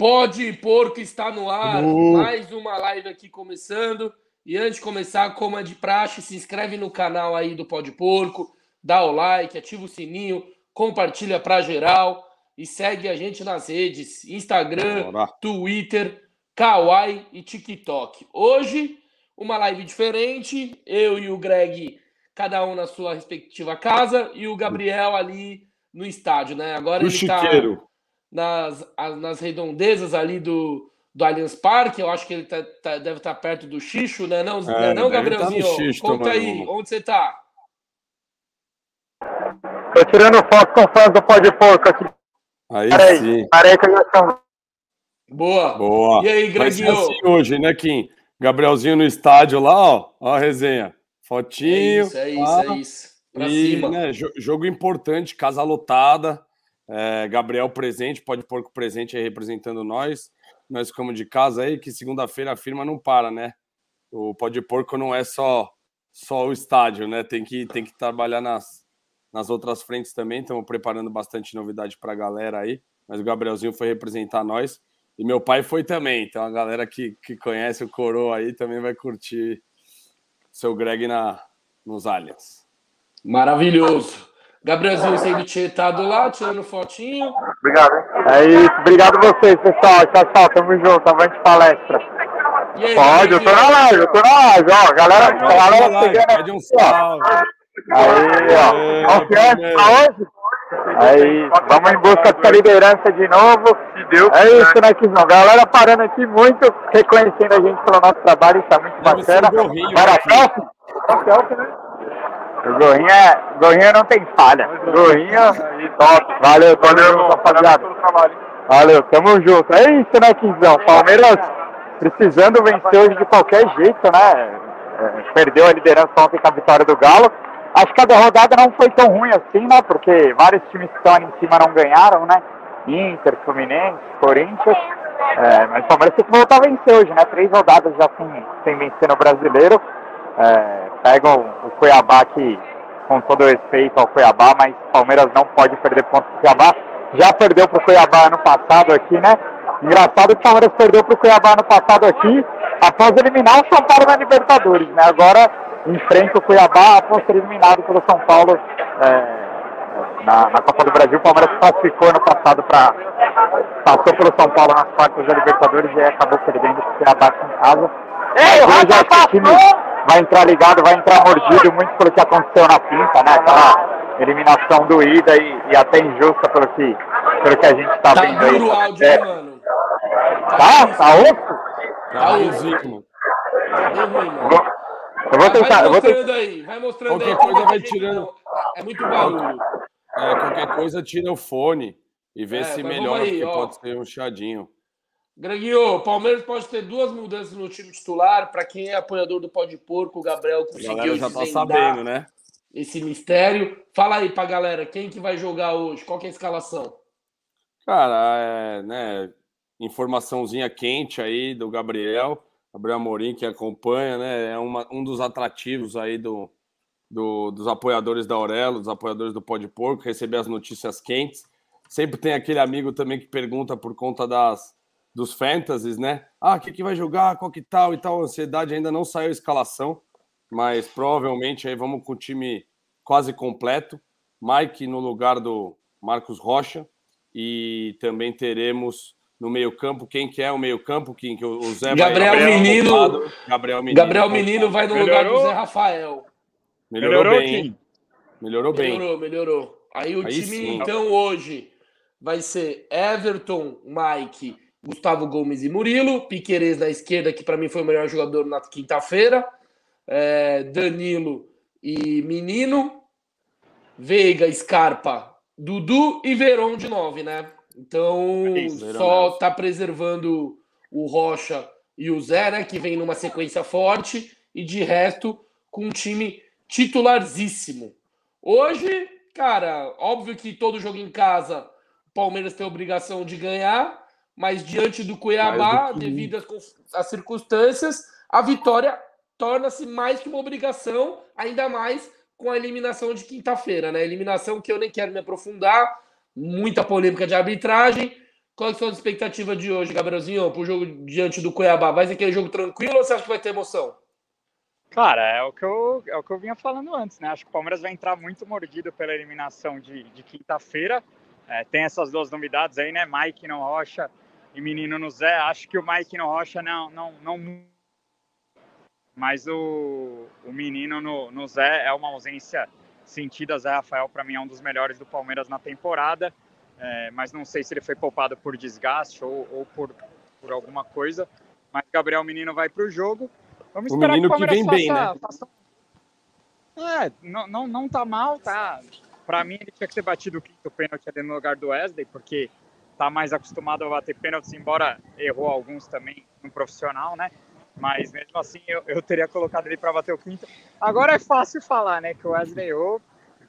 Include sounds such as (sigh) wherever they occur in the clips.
Pode Porco está no ar. Uh. Mais uma live aqui começando. E antes de começar, como é de praxe, se inscreve no canal aí do Pode Porco, dá o like, ativa o sininho, compartilha para geral e segue a gente nas redes: Instagram, Bora. Twitter, Kawaii e TikTok. Hoje, uma live diferente. Eu e o Greg, cada um na sua respectiva casa, e o Gabriel ali no estádio, né? Agora o ele tá chiqueiro. tá nas, nas redondezas ali do, do Allianz Parque. Eu acho que ele tá, tá deve estar tá perto do Xixo, né? Não, é, não tá Gabrielzinho? Tá Xixo, Conta aí, onde você tá? Tô tirando foto com fãs do Pode Porco aqui. Aí Peraí, sim. Parei que estamos. Boa. Boa. E aí, Greginho? assim hoje, né, Kim? Gabrielzinho no estádio lá, ó. Ó a resenha. Fotinho. É isso, é isso, é isso. Pra e, cima. Né, jogo importante, casa lotada. É, Gabriel presente, pode pôr com presente aí representando nós. Nós ficamos de casa aí, que segunda-feira a firma não para, né? O Pode Porco não é só só o estádio, né? Tem que, tem que trabalhar nas, nas outras frentes também. Estamos preparando bastante novidade para a galera aí. Mas o Gabrielzinho foi representar nós. E meu pai foi também. Então a galera que, que conhece o Coroa aí também vai curtir seu Greg na, nos Aliens. Maravilhoso. Gabrielzinho sendo tietado lá, tirando fotinho. Obrigado. É isso. Obrigado a vocês, pessoal. Tchau, tchau. Tamo junto. Avante palestra. Aí, Pode, eu tô na live, eu tô na live, ó. Galera, Pode galera chegando aqui, um salve. Aí, ó. Confiança hoje? Aí, vamos em busca dessa liderança de novo. É isso, né, Kizão? Galera parando aqui muito, reconhecendo a gente pelo nosso trabalho, isso é muito bacana. Para a próxima. Selfie, né? O Gorrinha, Gorrinha não tem falha. Gorrinha, top. Valeu, valeu, rapaziada. Valeu, tamo junto. É isso, né, Quinzão? Palmeiras precisando vencer hoje de qualquer jeito, né? É, perdeu a liderança ontem com a vitória do Galo. Acho que a rodada não foi tão ruim assim, né? Porque vários times que estão ali em cima não ganharam, né? Inter, Fluminense, Corinthians. É, mas o Palmeiras tem que voltar a vencer hoje, né? Três rodadas já sem, sem vencer no brasileiro. É, pegam o Cuiabá que, com todo respeito ao Cuiabá, mas o Palmeiras não pode perder pontos pro Cuiabá. Já perdeu pro Cuiabá ano passado aqui, né? Engraçado que o Palmeiras perdeu pro Cuiabá ano passado aqui, após eliminar o São Paulo na Libertadores, né? Agora enfrenta o Cuiabá após ser eliminado pelo São Paulo é, na, na, Copa do Brasil. O Palmeiras classificou ano passado para. Passou pelo São Paulo nas quartas da Libertadores e acabou perdendo o Cuiabá em casa. Ei, o Rafa passou! Vai entrar ligado, vai entrar mordido, muito pelo que aconteceu na pinta, né? Aquela eliminação doída e, e até injusta pelo que, pelo que a gente está tá vendo aí. O áudio, é. mano. Tá? Tá osso? Tá osso. Tá mano. Eu vou tentar. Vai mostrando vou aí, vai mostrando qualquer aí. coisa vai tirando. É muito barulho. É, qualquer coisa tira o fone e vê é, se melhora, aí, porque ó. pode ser um chadinho. Greguinho, o Palmeiras pode ter duas mudanças no time titular. Para quem é apoiador do Pó de Porco, o Gabriel conseguiu já tá sabendo, né? Esse mistério. Fala aí pra galera, quem que vai jogar hoje? Qual é a escalação? Cara, é, né, informaçãozinha quente aí do Gabriel. Gabriel Amorim, que acompanha, né? É uma, um dos atrativos aí do, do, dos apoiadores da Aurelo, dos apoiadores do Pó de Porco, receber as notícias quentes. Sempre tem aquele amigo também que pergunta por conta das dos fantasies, né? Ah, o que, que vai jogar, qual que tal e tal. Ansiedade ainda não saiu a escalação, mas provavelmente aí vamos com o time quase completo. Mike no lugar do Marcos Rocha e também teremos no meio-campo quem que é o meio-campo, quem que o Zé Gabriel vai, Menino, Gabriel Menino. Gabriel Menino vai no Melhorou? lugar do Zé Rafael. Melhorou, melhorou bem. Melhorou bem. Melhorou, melhorou. Aí o aí time sim. então hoje vai ser Everton, Mike, Gustavo Gomes e Murilo, Piquerez na esquerda, que para mim foi o melhor jogador na quinta-feira, é, Danilo e Menino, Veiga, Scarpa, Dudu e Veron de nove, né? Então é Isso, só tá preservando o Rocha e o Zé, né? Que vem numa sequência forte, e de resto, com um time titularzíssimo. Hoje, cara, óbvio que todo jogo em casa, o Palmeiras tem a obrigação de ganhar, mas diante do Cuiabá, do que... devido às circunstâncias, a vitória torna-se mais que uma obrigação, ainda mais com a eliminação de quinta-feira, né? Eliminação que eu nem quero me aprofundar, muita polêmica de arbitragem. Qual é a sua expectativa de hoje, Gabrielzinho, para o jogo diante do Cuiabá? Vai ser aquele jogo tranquilo ou você acha que vai ter emoção? Cara, é o que eu, é o que eu vinha falando antes, né? Acho que o Palmeiras vai entrar muito mordido pela eliminação de, de quinta-feira. É, tem essas duas novidades aí, né? Mike no Rocha e Menino no Zé. Acho que o Mike no Rocha não, não, não mas o, o menino no, no Zé é uma ausência sentida. Zé Rafael, para mim, é um dos melhores do Palmeiras na temporada é, mas não sei se ele foi poupado por desgaste ou, ou por, por alguma coisa. Mas Gabriel Menino vai para o jogo. Vamos o esperar menino que, o que vem faça, bem, né? Faça... É, não, não, não tá mal, tá? Para mim, ele tinha que ter batido o quinto pênalti ali no lugar do Wesley, porque tá mais acostumado a bater pênaltis, embora errou alguns também no profissional, né? Mas mesmo assim, eu, eu teria colocado ele para bater o quinto. Agora é fácil falar, né? Que o Wesley errou,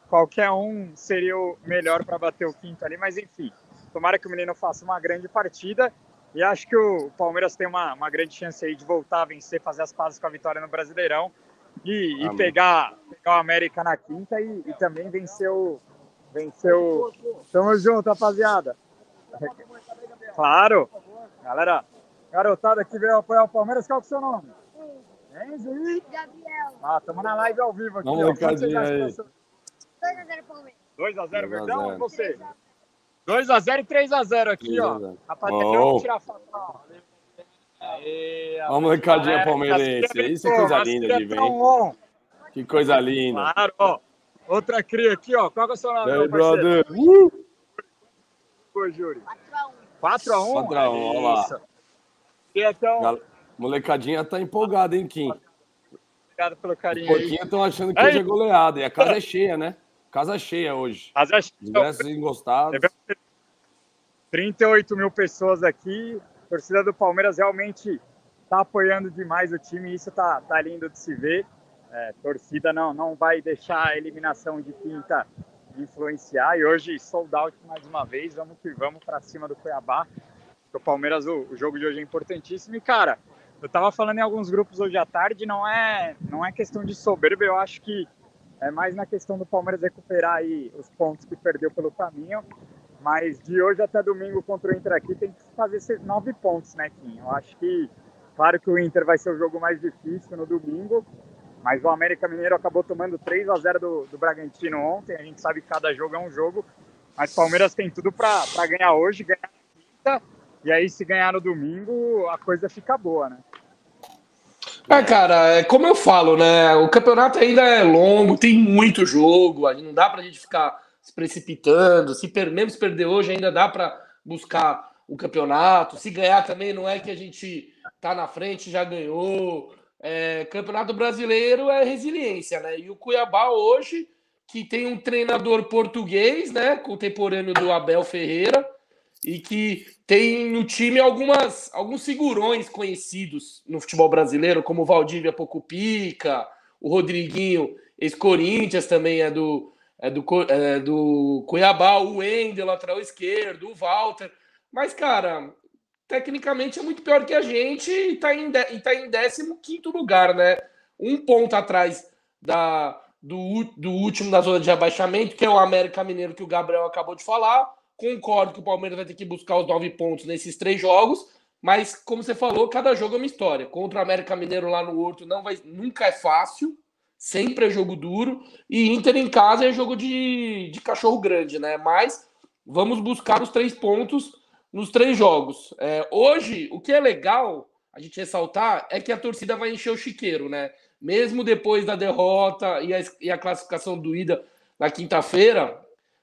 qualquer um seria o melhor para bater o quinto ali, mas enfim, tomara que o menino faça uma grande partida e acho que o Palmeiras tem uma, uma grande chance aí de voltar a vencer, fazer as pazes com a vitória no Brasileirão e, e pegar, pegar o América na quinta e, e também vencer o. Vencer o. Tamo junto, rapaziada. Claro! Galera, garotada que veio apoiar o Palmeiras, qual é o seu nome? Enzo e Gabriel. Ah, estamos na live ao vivo aqui. Vamos, ó. 2x0 Palmeiras. 2x0 Verdão ou você? 2x0 e 3x0 aqui, ó. Rapaziada, oh. vamos tirar foto. Aê, Vamos, molecadinha palmeirense. Isso é coisa linda de ver. Que coisa linda. Claro, ó. Outra cria aqui, ó. Qual é o seu nome, Hey, brother. Uh! Oi, Júri. 4x1. 4x1, olha lá. E então... Molecadinha tá empolgada, hein, Kim? Obrigado pelo carinho. Os pouquinhos estão achando que hoje é goleada. E a casa é cheia, né? Casa cheia hoje. Casa cheia. Ingressos engostados. 38 mil pessoas aqui. A torcida do Palmeiras realmente está apoiando demais o time. Isso tá, tá lindo de se ver. É, torcida não, não vai deixar a eliminação de quinta influenciar. E hoje, sold out mais uma vez. Vamos que vamos para cima do Cuiabá. O Palmeiras, o, o jogo de hoje é importantíssimo. E, cara, eu estava falando em alguns grupos hoje à tarde. Não é, não é questão de soberba. Eu acho que é mais na questão do Palmeiras recuperar aí os pontos que perdeu pelo caminho. Mas de hoje até domingo contra o Inter aqui tem que fazer nove pontos, né, Kim? Eu acho que, claro que o Inter vai ser o jogo mais difícil no domingo, mas o América Mineiro acabou tomando 3 a 0 do, do Bragantino ontem. A gente sabe que cada jogo é um jogo, mas o Palmeiras tem tudo para ganhar hoje, ganhar na quinta, e aí se ganhar no domingo a coisa fica boa, né? É, cara, é como eu falo, né? O campeonato ainda é longo, tem muito jogo, não dá pra gente ficar se precipitando. Se per... mesmo se perder hoje, ainda dá para buscar o campeonato. Se ganhar também, não é que a gente tá na frente, já ganhou. É, campeonato brasileiro é resiliência, né? E o Cuiabá hoje, que tem um treinador português, né? Contemporâneo do Abel Ferreira e que tem no time algumas, alguns figurões conhecidos no futebol brasileiro, como o Valdívia Pocupica, o Rodriguinho, ex-Corinthians também é do, é do, é do Cuiabá, o Wendel, lateral esquerdo, o Walter. Mas, cara, tecnicamente é muito pior que a gente e está em, de, tá em 15 lugar, né? Um ponto atrás da, do, do último da zona de abaixamento, que é o América Mineiro, que o Gabriel acabou de falar Concordo que o Palmeiras vai ter que buscar os nove pontos nesses três jogos, mas como você falou, cada jogo é uma história. Contra o América Mineiro lá no Horto não vai, nunca é fácil, sempre é jogo duro. E Inter em casa é jogo de, de cachorro grande, né? Mas vamos buscar os três pontos nos três jogos. É, hoje, o que é legal a gente ressaltar é que a torcida vai encher o chiqueiro, né? Mesmo depois da derrota e a, e a classificação doída na quinta-feira,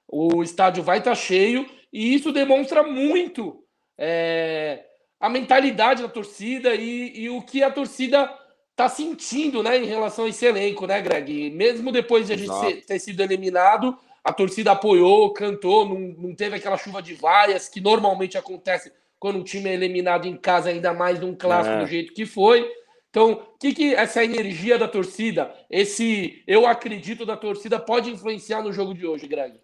o estádio vai estar tá cheio e isso demonstra muito é, a mentalidade da torcida e, e, o que a torcida está sentindo né, em relação a esse elenco, né, Greg? E mesmo depois de a gente ser, ter sido eliminado, a torcida apoiou, cantou, não, não teve aquela chuva de vaias que normalmente acontece quando um time é eliminado em casa, ainda mais num clássico é. do jeito que foi. Então, o que, que essa energia da torcida, esse eu acredito da torcida, pode influenciar no jogo de hoje, Greg?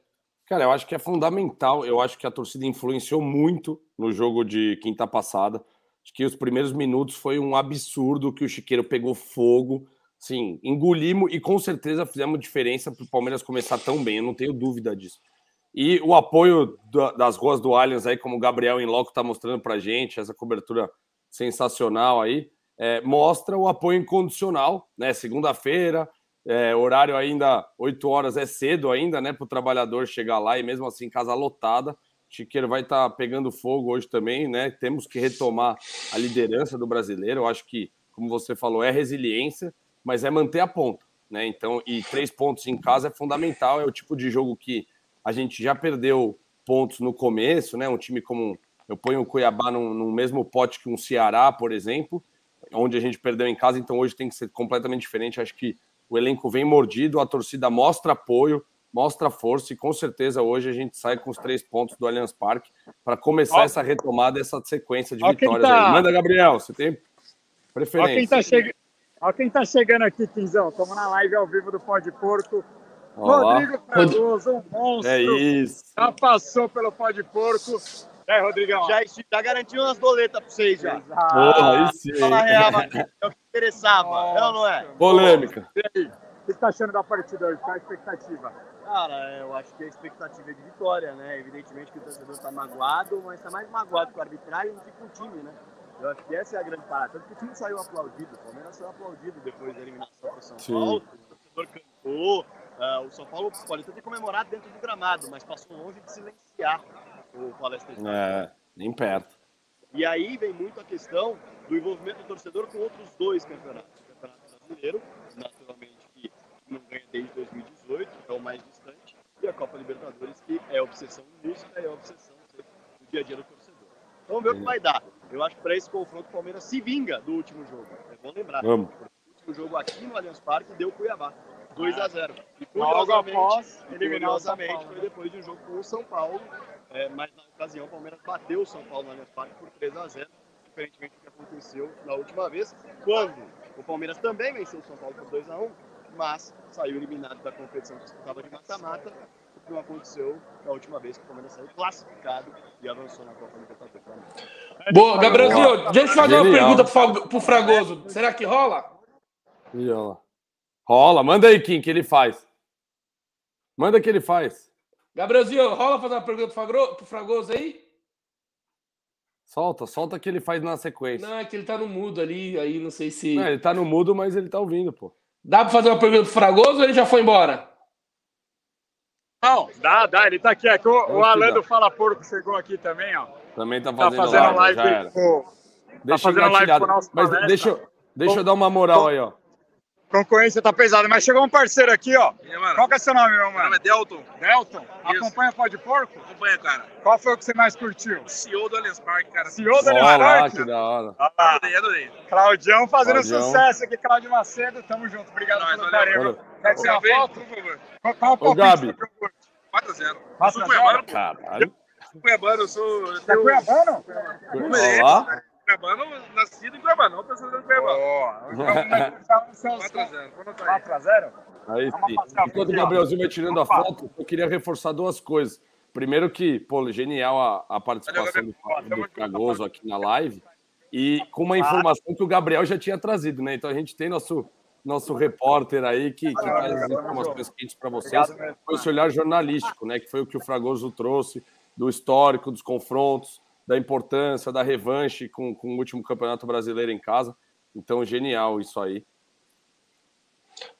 Cara, eu acho que é fundamental. Eu acho que a torcida influenciou muito no jogo de quinta passada. Acho que os primeiros minutos foi um absurdo que o Chiqueiro pegou fogo. Sim, engolimos e com certeza fizemos diferença para o Palmeiras começar tão bem. Eu não tenho dúvida disso. E o apoio das ruas do Allianz aí, como o Gabriel em loco está mostrando para gente, essa cobertura sensacional aí, é, mostra o apoio incondicional, né? Segunda-feira, é, horário ainda 8 horas é cedo ainda, né? Para o trabalhador chegar lá e mesmo assim casa lotada. Chiqueiro vai estar tá pegando fogo hoje também, né? Temos que retomar a liderança do brasileiro. Eu acho que, como você falou, é resiliência, mas é manter a ponta, né? Então, e três pontos em casa é fundamental. É o tipo de jogo que a gente já perdeu pontos no começo, né? Um time como eu ponho o Cuiabá no, no mesmo pote que um Ceará, por exemplo, onde a gente perdeu em casa. Então, hoje tem que ser completamente diferente. Acho que o elenco vem mordido, a torcida mostra apoio mostra força e com certeza hoje a gente sai com os três pontos do Allianz Parque para começar ó, essa retomada, essa sequência de vitórias. Tá... Manda, Gabriel, você tem preferência. Olha quem tá, che... quem tá chegando aqui, Quinzão. Estamos na live ao vivo do Pó de Porco. Olá. Rodrigo Cardoso, um monstro. É isso. Já passou pelo Pó de Porco. É, Rodrigão. Já, já garantiu umas boletas para vocês já. Porra, aí sim. Fala real, é o que interessava. Nossa. É ou não é? Polêmica. E aí? O que você está achando da partida hoje? Qual a expectativa? Cara, eu acho que a expectativa é de vitória, né? Evidentemente que o torcedor está magoado, mas está mais magoado com a arbitragem do que com o time, né? Eu acho que essa é a grande parada. Tanto que o time saiu aplaudido, o Palmeiras saiu aplaudido depois da eliminação para o São Sim. Paulo. O torcedor cantou. Uh, o São Paulo pode até ter comemorado dentro do gramado, mas passou longe de silenciar o Palestra É, nem perto. E aí vem muito a questão do envolvimento do torcedor com outros dois campeonatos. O Campeonato Brasileiro, naturalmente, que não ganha desde 2018, é o mais distante, e a Copa Libertadores, que é obsessão música é obsessão do dia a dia do. Vamos ver o que vai dar. Eu acho que para esse confronto o Palmeiras se vinga do último jogo. É bom lembrar. Vamos. O último jogo aqui no Allianz Parque deu Cuiabá. 2 a 0 E curiosamente, curiosamente foi depois de um jogo com o São Paulo, é, mas na ocasião o Palmeiras bateu o São Paulo no Allianz Parque por 3 a 0 diferentemente do que aconteceu na última vez, quando o Palmeiras também venceu o São Paulo por 2 a 1 mas saiu eliminado da competição que estava de mata-mata, o que não aconteceu na última vez que o Palmeiras saiu classificado e avançou na Copa Libertadores. Boa, Gabrielzinho, deixa eu fazer uma pergunta pro Fragoso. Será que rola? Rola. Rola, manda aí, Kim, que ele faz. Manda que ele faz. Gabrielzinho, rola fazer uma pergunta pro Fragoso aí? Solta, solta que ele faz na sequência. Não, é que ele tá no mudo ali, aí não sei se. Não, ele tá no mudo, mas ele tá ouvindo, pô. Dá para fazer uma pergunta pro Fragoso ou ele já foi embora? Não, dá, dá. Ele tá aqui. É que o, o Alan do Fala Porco chegou aqui também, ó. Também tá fazendo, tá fazendo live. live com, tá deixa tá fazendo live com o nosso Mas palestra. deixa, deixa eu dar uma moral aí, ó concorrência tá pesada, mas chegou um parceiro aqui, ó. E, Qual que é seu nome, meu mano? Meu nome é Delton. Delton? Isso. Acompanha Pó de Porco? Acompanha, cara. Qual foi o que você mais curtiu? O CEO do Allianz Parque, cara. CEO do Allianz Parque? que da hora. Ah, adorei, adorei. Claudião fazendo Claudião. sucesso aqui, Claudio Macedo. Tamo junto. Obrigado é pelo carinho. Quer tirar foto? Por favor. Qual, qual o palpite? 4x0. 4x0? Caralho. Cuiabano, eu sou... Você é Cuiabano? Olá. Cuiabano, nascido em Cuiabano, não pensando em Cuiabano. Oh, 4x0. 4x0? Aí sim. Enquanto o Gabrielzinho vai tirando a foto, eu queria reforçar duas coisas. Primeiro que, pô, genial a, a participação do, do Fragoso aqui na live. E com uma informação que o Gabriel já tinha trazido, né? Então a gente tem nosso, nosso repórter aí que, que traz as informações quentes para vocês. Foi esse olhar jornalístico, né? Que foi o que o Fragoso trouxe do histórico, dos confrontos, da importância da revanche com, com o último campeonato brasileiro em casa. Então, genial isso aí.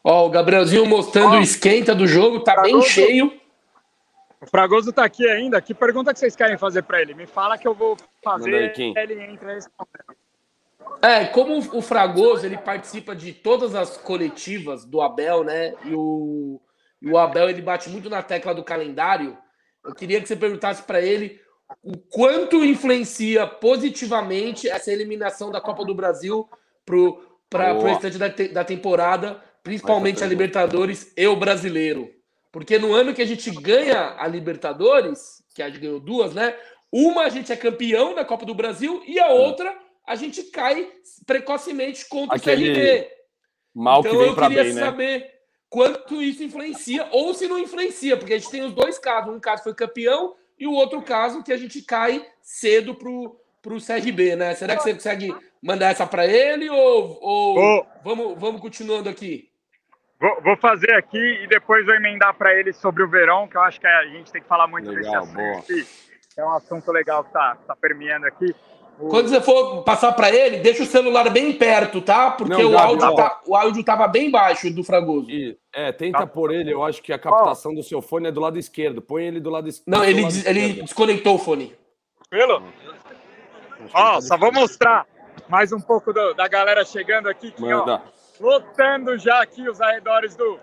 Ó, o Gabrielzinho mostrando o esquenta do jogo, tá Fragoso, bem cheio. O Fragoso tá aqui ainda. Que pergunta que vocês querem fazer para ele? Me fala que eu vou fazer. Aí, ele entra. É, como o Fragoso ele participa de todas as coletivas do Abel, né? E o, e o Abel ele bate muito na tecla do calendário. Eu queria que você perguntasse para ele o quanto influencia positivamente essa eliminação da Copa do Brasil para o restante da, te, da temporada, principalmente a Libertadores e o brasileiro. Porque no ano que a gente ganha a Libertadores, que a gente ganhou duas, né? Uma a gente é campeão da Copa do Brasil e a outra a gente cai precocemente contra Aquele o CRB. Mal então, que vem para bem, né? saber quanto isso influencia ou se não influencia, porque a gente tem os dois casos. Um caso foi campeão e o outro caso que a gente cai cedo pro, pro CRB, né? Será que você consegue mandar essa para ele ou, ou oh. vamos, vamos continuando aqui? Vou, vou, fazer aqui e depois vou emendar para ele sobre o verão, que eu acho que a gente tem que falar muito legal, desse assunto. É um assunto legal que está tá permeando aqui. Quando você for passar para ele, deixa o celular bem perto, tá? Porque não, o, áudio tá, o áudio tava bem baixo do Fragoso. E, é, tenta tá. por ele. Eu acho que a captação oh. do seu fone é do lado esquerdo. Põe ele do lado esquerdo. Não, ele, ele desconectou o fone. Pelo? Ó, oh, só vou mostrar mais um pouco do, da galera chegando aqui. Que, ó, lotando já aqui os arredores do,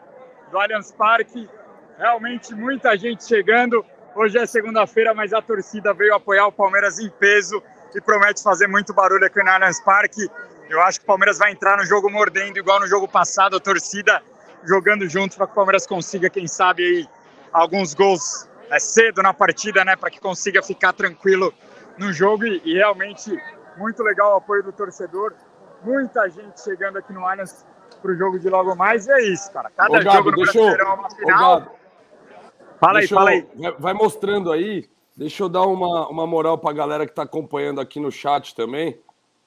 do Allianz Parque. Realmente muita gente chegando. Hoje é segunda-feira, mas a torcida veio apoiar o Palmeiras em peso e promete fazer muito barulho aqui no Allianz Parque. Eu acho que o Palmeiras vai entrar no jogo mordendo, igual no jogo passado, a torcida jogando junto para que o Palmeiras consiga, quem sabe, aí, alguns gols é, cedo na partida, né, para que consiga ficar tranquilo no jogo. E, e, realmente, muito legal o apoio do torcedor. Muita gente chegando aqui no Allianz para o jogo de logo mais. E é isso, cara. Cada Ô, Gabi, jogo no Brasileirão é uma final. fala aí, fala aí. Vai mostrando aí Deixa eu dar uma, uma moral para a galera que está acompanhando aqui no chat também.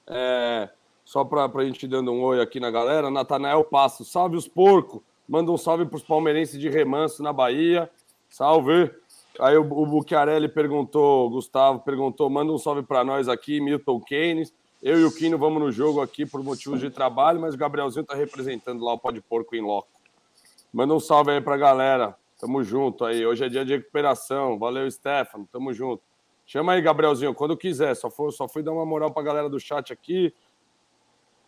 É, só para a gente dando um oi aqui na galera. Natanael Passo, salve os porcos. Manda um salve para os palmeirenses de remanso na Bahia. Salve. Aí o, o Bucchiarelli perguntou, Gustavo perguntou, manda um salve para nós aqui, Milton Keynes. Eu e o Quino vamos no jogo aqui por motivos de trabalho, mas o Gabrielzinho está representando lá o Pó de Porco em loco. Manda um salve aí para a galera. Tamo junto aí. Hoje é dia de recuperação. Valeu, Stefano. Tamo junto. Chama aí, Gabrielzinho, quando quiser. Só, foi, só fui dar uma moral pra galera do chat aqui.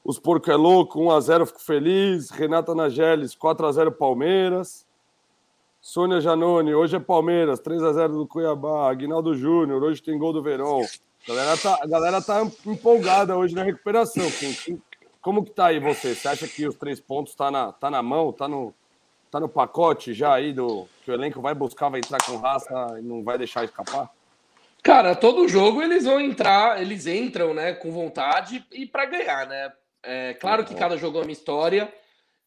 Os porco é louco, 1x0, fico feliz. Renata Nageles, 4x0 Palmeiras. Sônia Janone, hoje é Palmeiras, 3x0 do Cuiabá. Aguinaldo Júnior, hoje tem gol do Verão. A galera tá, a galera tá empolgada hoje na recuperação. Como que tá aí você? Você acha que os três pontos tá na, tá na mão, tá no, Tá no pacote já aí do que o elenco vai buscar, vai entrar com raça e não vai deixar escapar? Cara, todo jogo eles vão entrar, eles entram, né, com vontade e para ganhar, né? É claro que cada jogo é uma história.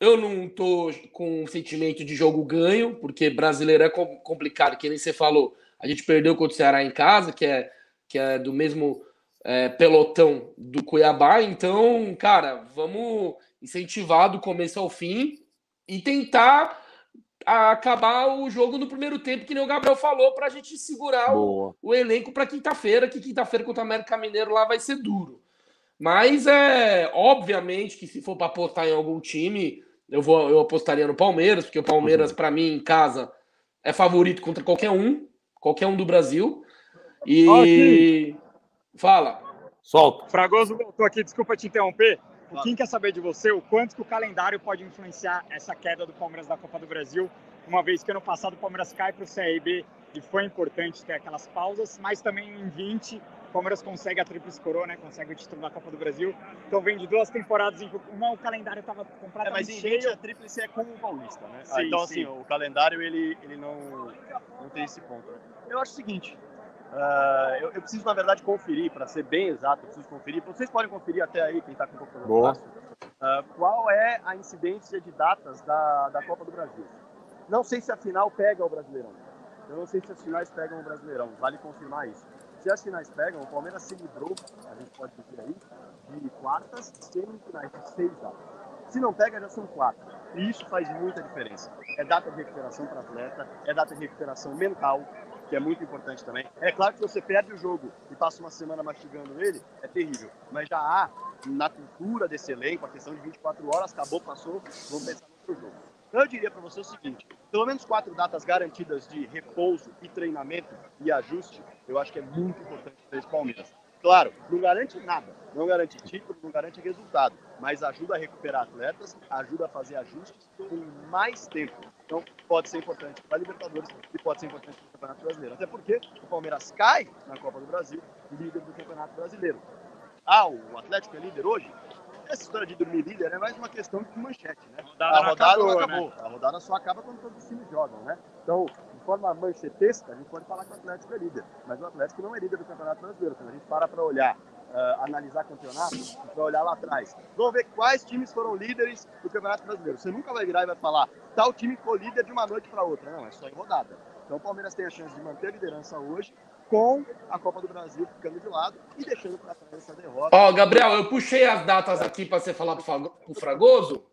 Eu não tô com um sentimento de jogo ganho, porque brasileiro é complicado, que nem você falou. A gente perdeu contra o Ceará em casa, que é, que é do mesmo é, pelotão do Cuiabá. Então, cara, vamos incentivar do começo ao fim e tentar acabar o jogo no primeiro tempo, que nem o Gabriel falou, para a gente segurar o, o, elenco para quinta-feira, que quinta-feira contra o América Mineiro lá vai ser duro. Mas é obviamente que se for para apostar em algum time, eu vou eu apostaria no Palmeiras, porque o Palmeiras, uhum. para mim, em casa, é favorito contra qualquer um, qualquer um do Brasil. E. Fala. Solta. Fragoso voltou aqui, desculpa te interromper. O Kim quer saber de você o quanto que o calendário pode influenciar essa queda do Palmeiras da Copa do Brasil, uma vez que ano passado o Palmeiras cai para o CRB e foi importante ter aquelas pausas, mas também em 20 o Palmeiras consegue a tríplice coroa, né? Consegue o título da Copa do Brasil. Então vem de duas temporadas em que uma o calendário estava completamente é, mas em cheio. 20 a tríplice é com o Paulista, né? Sim, ah, então sim. assim, o calendário ele, ele não, não tem esse ponto. Né? Eu acho o seguinte, Uh, eu, eu, preciso, na verdade, conferir, para ser bem exato, eu preciso conferir. Vocês podem conferir até aí, quem está com o computador uh, qual é a incidência de datas da, da Copa do Brasil. Não sei se a final pega o Brasileirão. Eu não sei se as finais pegam o Brasileirão. Vale confirmar isso. Se as finais pegam, o Palmeiras se livrou, a gente pode dizer aí, de quartas e semifinais de seis datas. Se não pega, já são quatro. E isso faz muita diferença. É data de recuperação para atleta, é data de recuperação mental, que é muito importante também. É claro que você perde o jogo e passa uma semana mastigando ele, é terrível. Mas já há na cultura desse elenco a questão de 24 horas, acabou, passou, vamos pensar no outro jogo. Então eu diria para você o seguinte: pelo menos quatro datas garantidas de repouso e treinamento e ajuste, eu acho que é muito importante para esse Palmeiras. Claro, não garante nada, não garante título, não garante resultado, mas ajuda a recuperar atletas, ajuda a fazer ajustes com mais tempo. Então, pode ser importante para a Libertadores e pode ser importante para o Campeonato Brasileiro. Até porque o Palmeiras cai na Copa do Brasil, líder do Campeonato Brasileiro. Ah, o Atlético é líder hoje? Essa história de dormir líder é mais uma questão de manchete, né? A rodada, a rodada acabou. Não acabou. Né? A rodada só acaba quando todos os times jogam, né? Então, de forma manchetesca, a gente pode falar que o Atlético é líder, mas o Atlético não é líder do Campeonato Brasileiro. Quando a gente para para olhar, uh, analisar campeonato, para olhar lá atrás, vamos ver quais times foram líderes do Campeonato Brasileiro. Você nunca vai virar e vai falar, tal time ficou líder de uma noite para outra. Não, é só em rodada. Então o Palmeiras tem a chance de manter a liderança hoje, com a Copa do Brasil ficando de lado e deixando para trás essa derrota. Ó, oh, Gabriel, eu puxei as datas aqui para você falar para o Fragoso.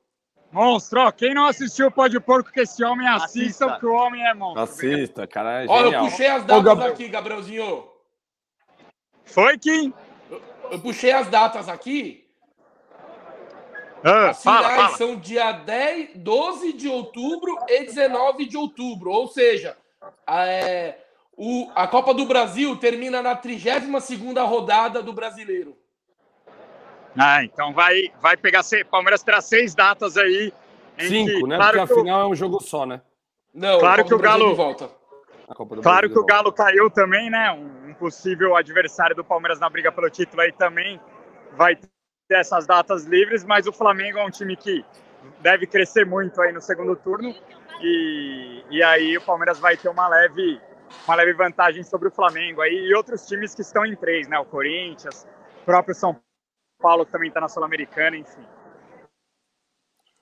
Monstro, ó, quem não assistiu pode porco que esse homem assista, assista. que o homem é monstro. Assista, cara, é Ó, eu puxei as datas Ô, Gabriel. aqui, Gabrielzinho. Foi, Kim? Eu, puxei as datas aqui. Ah, As fala, fala. são dia 10, 12 de outubro e 19 de outubro. Ou seja, é, o, a Copa do Brasil termina na 32 rodada do brasileiro. Ah, então vai, vai pegar. Palmeiras terá seis datas aí. Cinco, que, né? Claro Porque afinal é um jogo só, né? Não, claro que o Galo. volta. Claro que o Galo caiu também, né? Um possível adversário do Palmeiras na briga pelo título aí também vai ter essas datas livres, mas o Flamengo é um time que deve crescer muito aí no segundo turno e, e aí o Palmeiras vai ter uma leve, uma leve vantagem sobre o Flamengo aí e outros times que estão em três, né? O Corinthians, o próprio São Paulo que também está na Sul-Americana, enfim.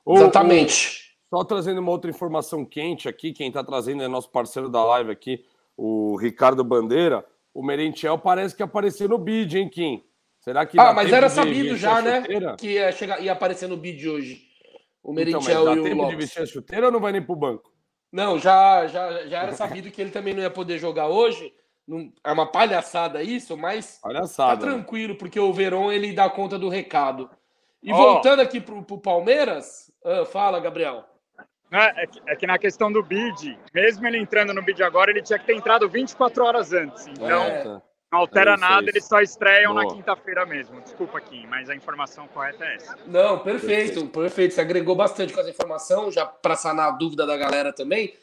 Exatamente. só trazendo uma outra informação quente aqui, quem está trazendo é nosso parceiro da live aqui, o Ricardo Bandeira. O Merentiel parece que apareceu no bid, hein, Kim? Será que. Ah, mas era sabido já, né? Que ia, chegar, ia aparecer no bid hoje. O Merentiel então, mas dá e o tempo Lopes. de vestir a chuteira ou não vai nem pro banco? Não, já, já, já era sabido que ele também não ia poder jogar hoje. Não, é uma palhaçada isso, mas palhaçada, tá tranquilo, né? porque o Verón ele dá conta do recado. E oh. voltando aqui pro, pro Palmeiras, ah, fala, Gabriel. É, é que, é, que, na questão do bid, mesmo ele entrando no bid agora, ele tinha que ter entrado 24 horas antes. Então, é. Não altera é nada, eles só estreiam Boa. na quinta-feira mesmo. Desculpa, Kim, mas a informação correta é essa. Não, perfeito, perfeito. perfeito. Você agregou bastante com essa informação, já para sanar a dúvida da galera também.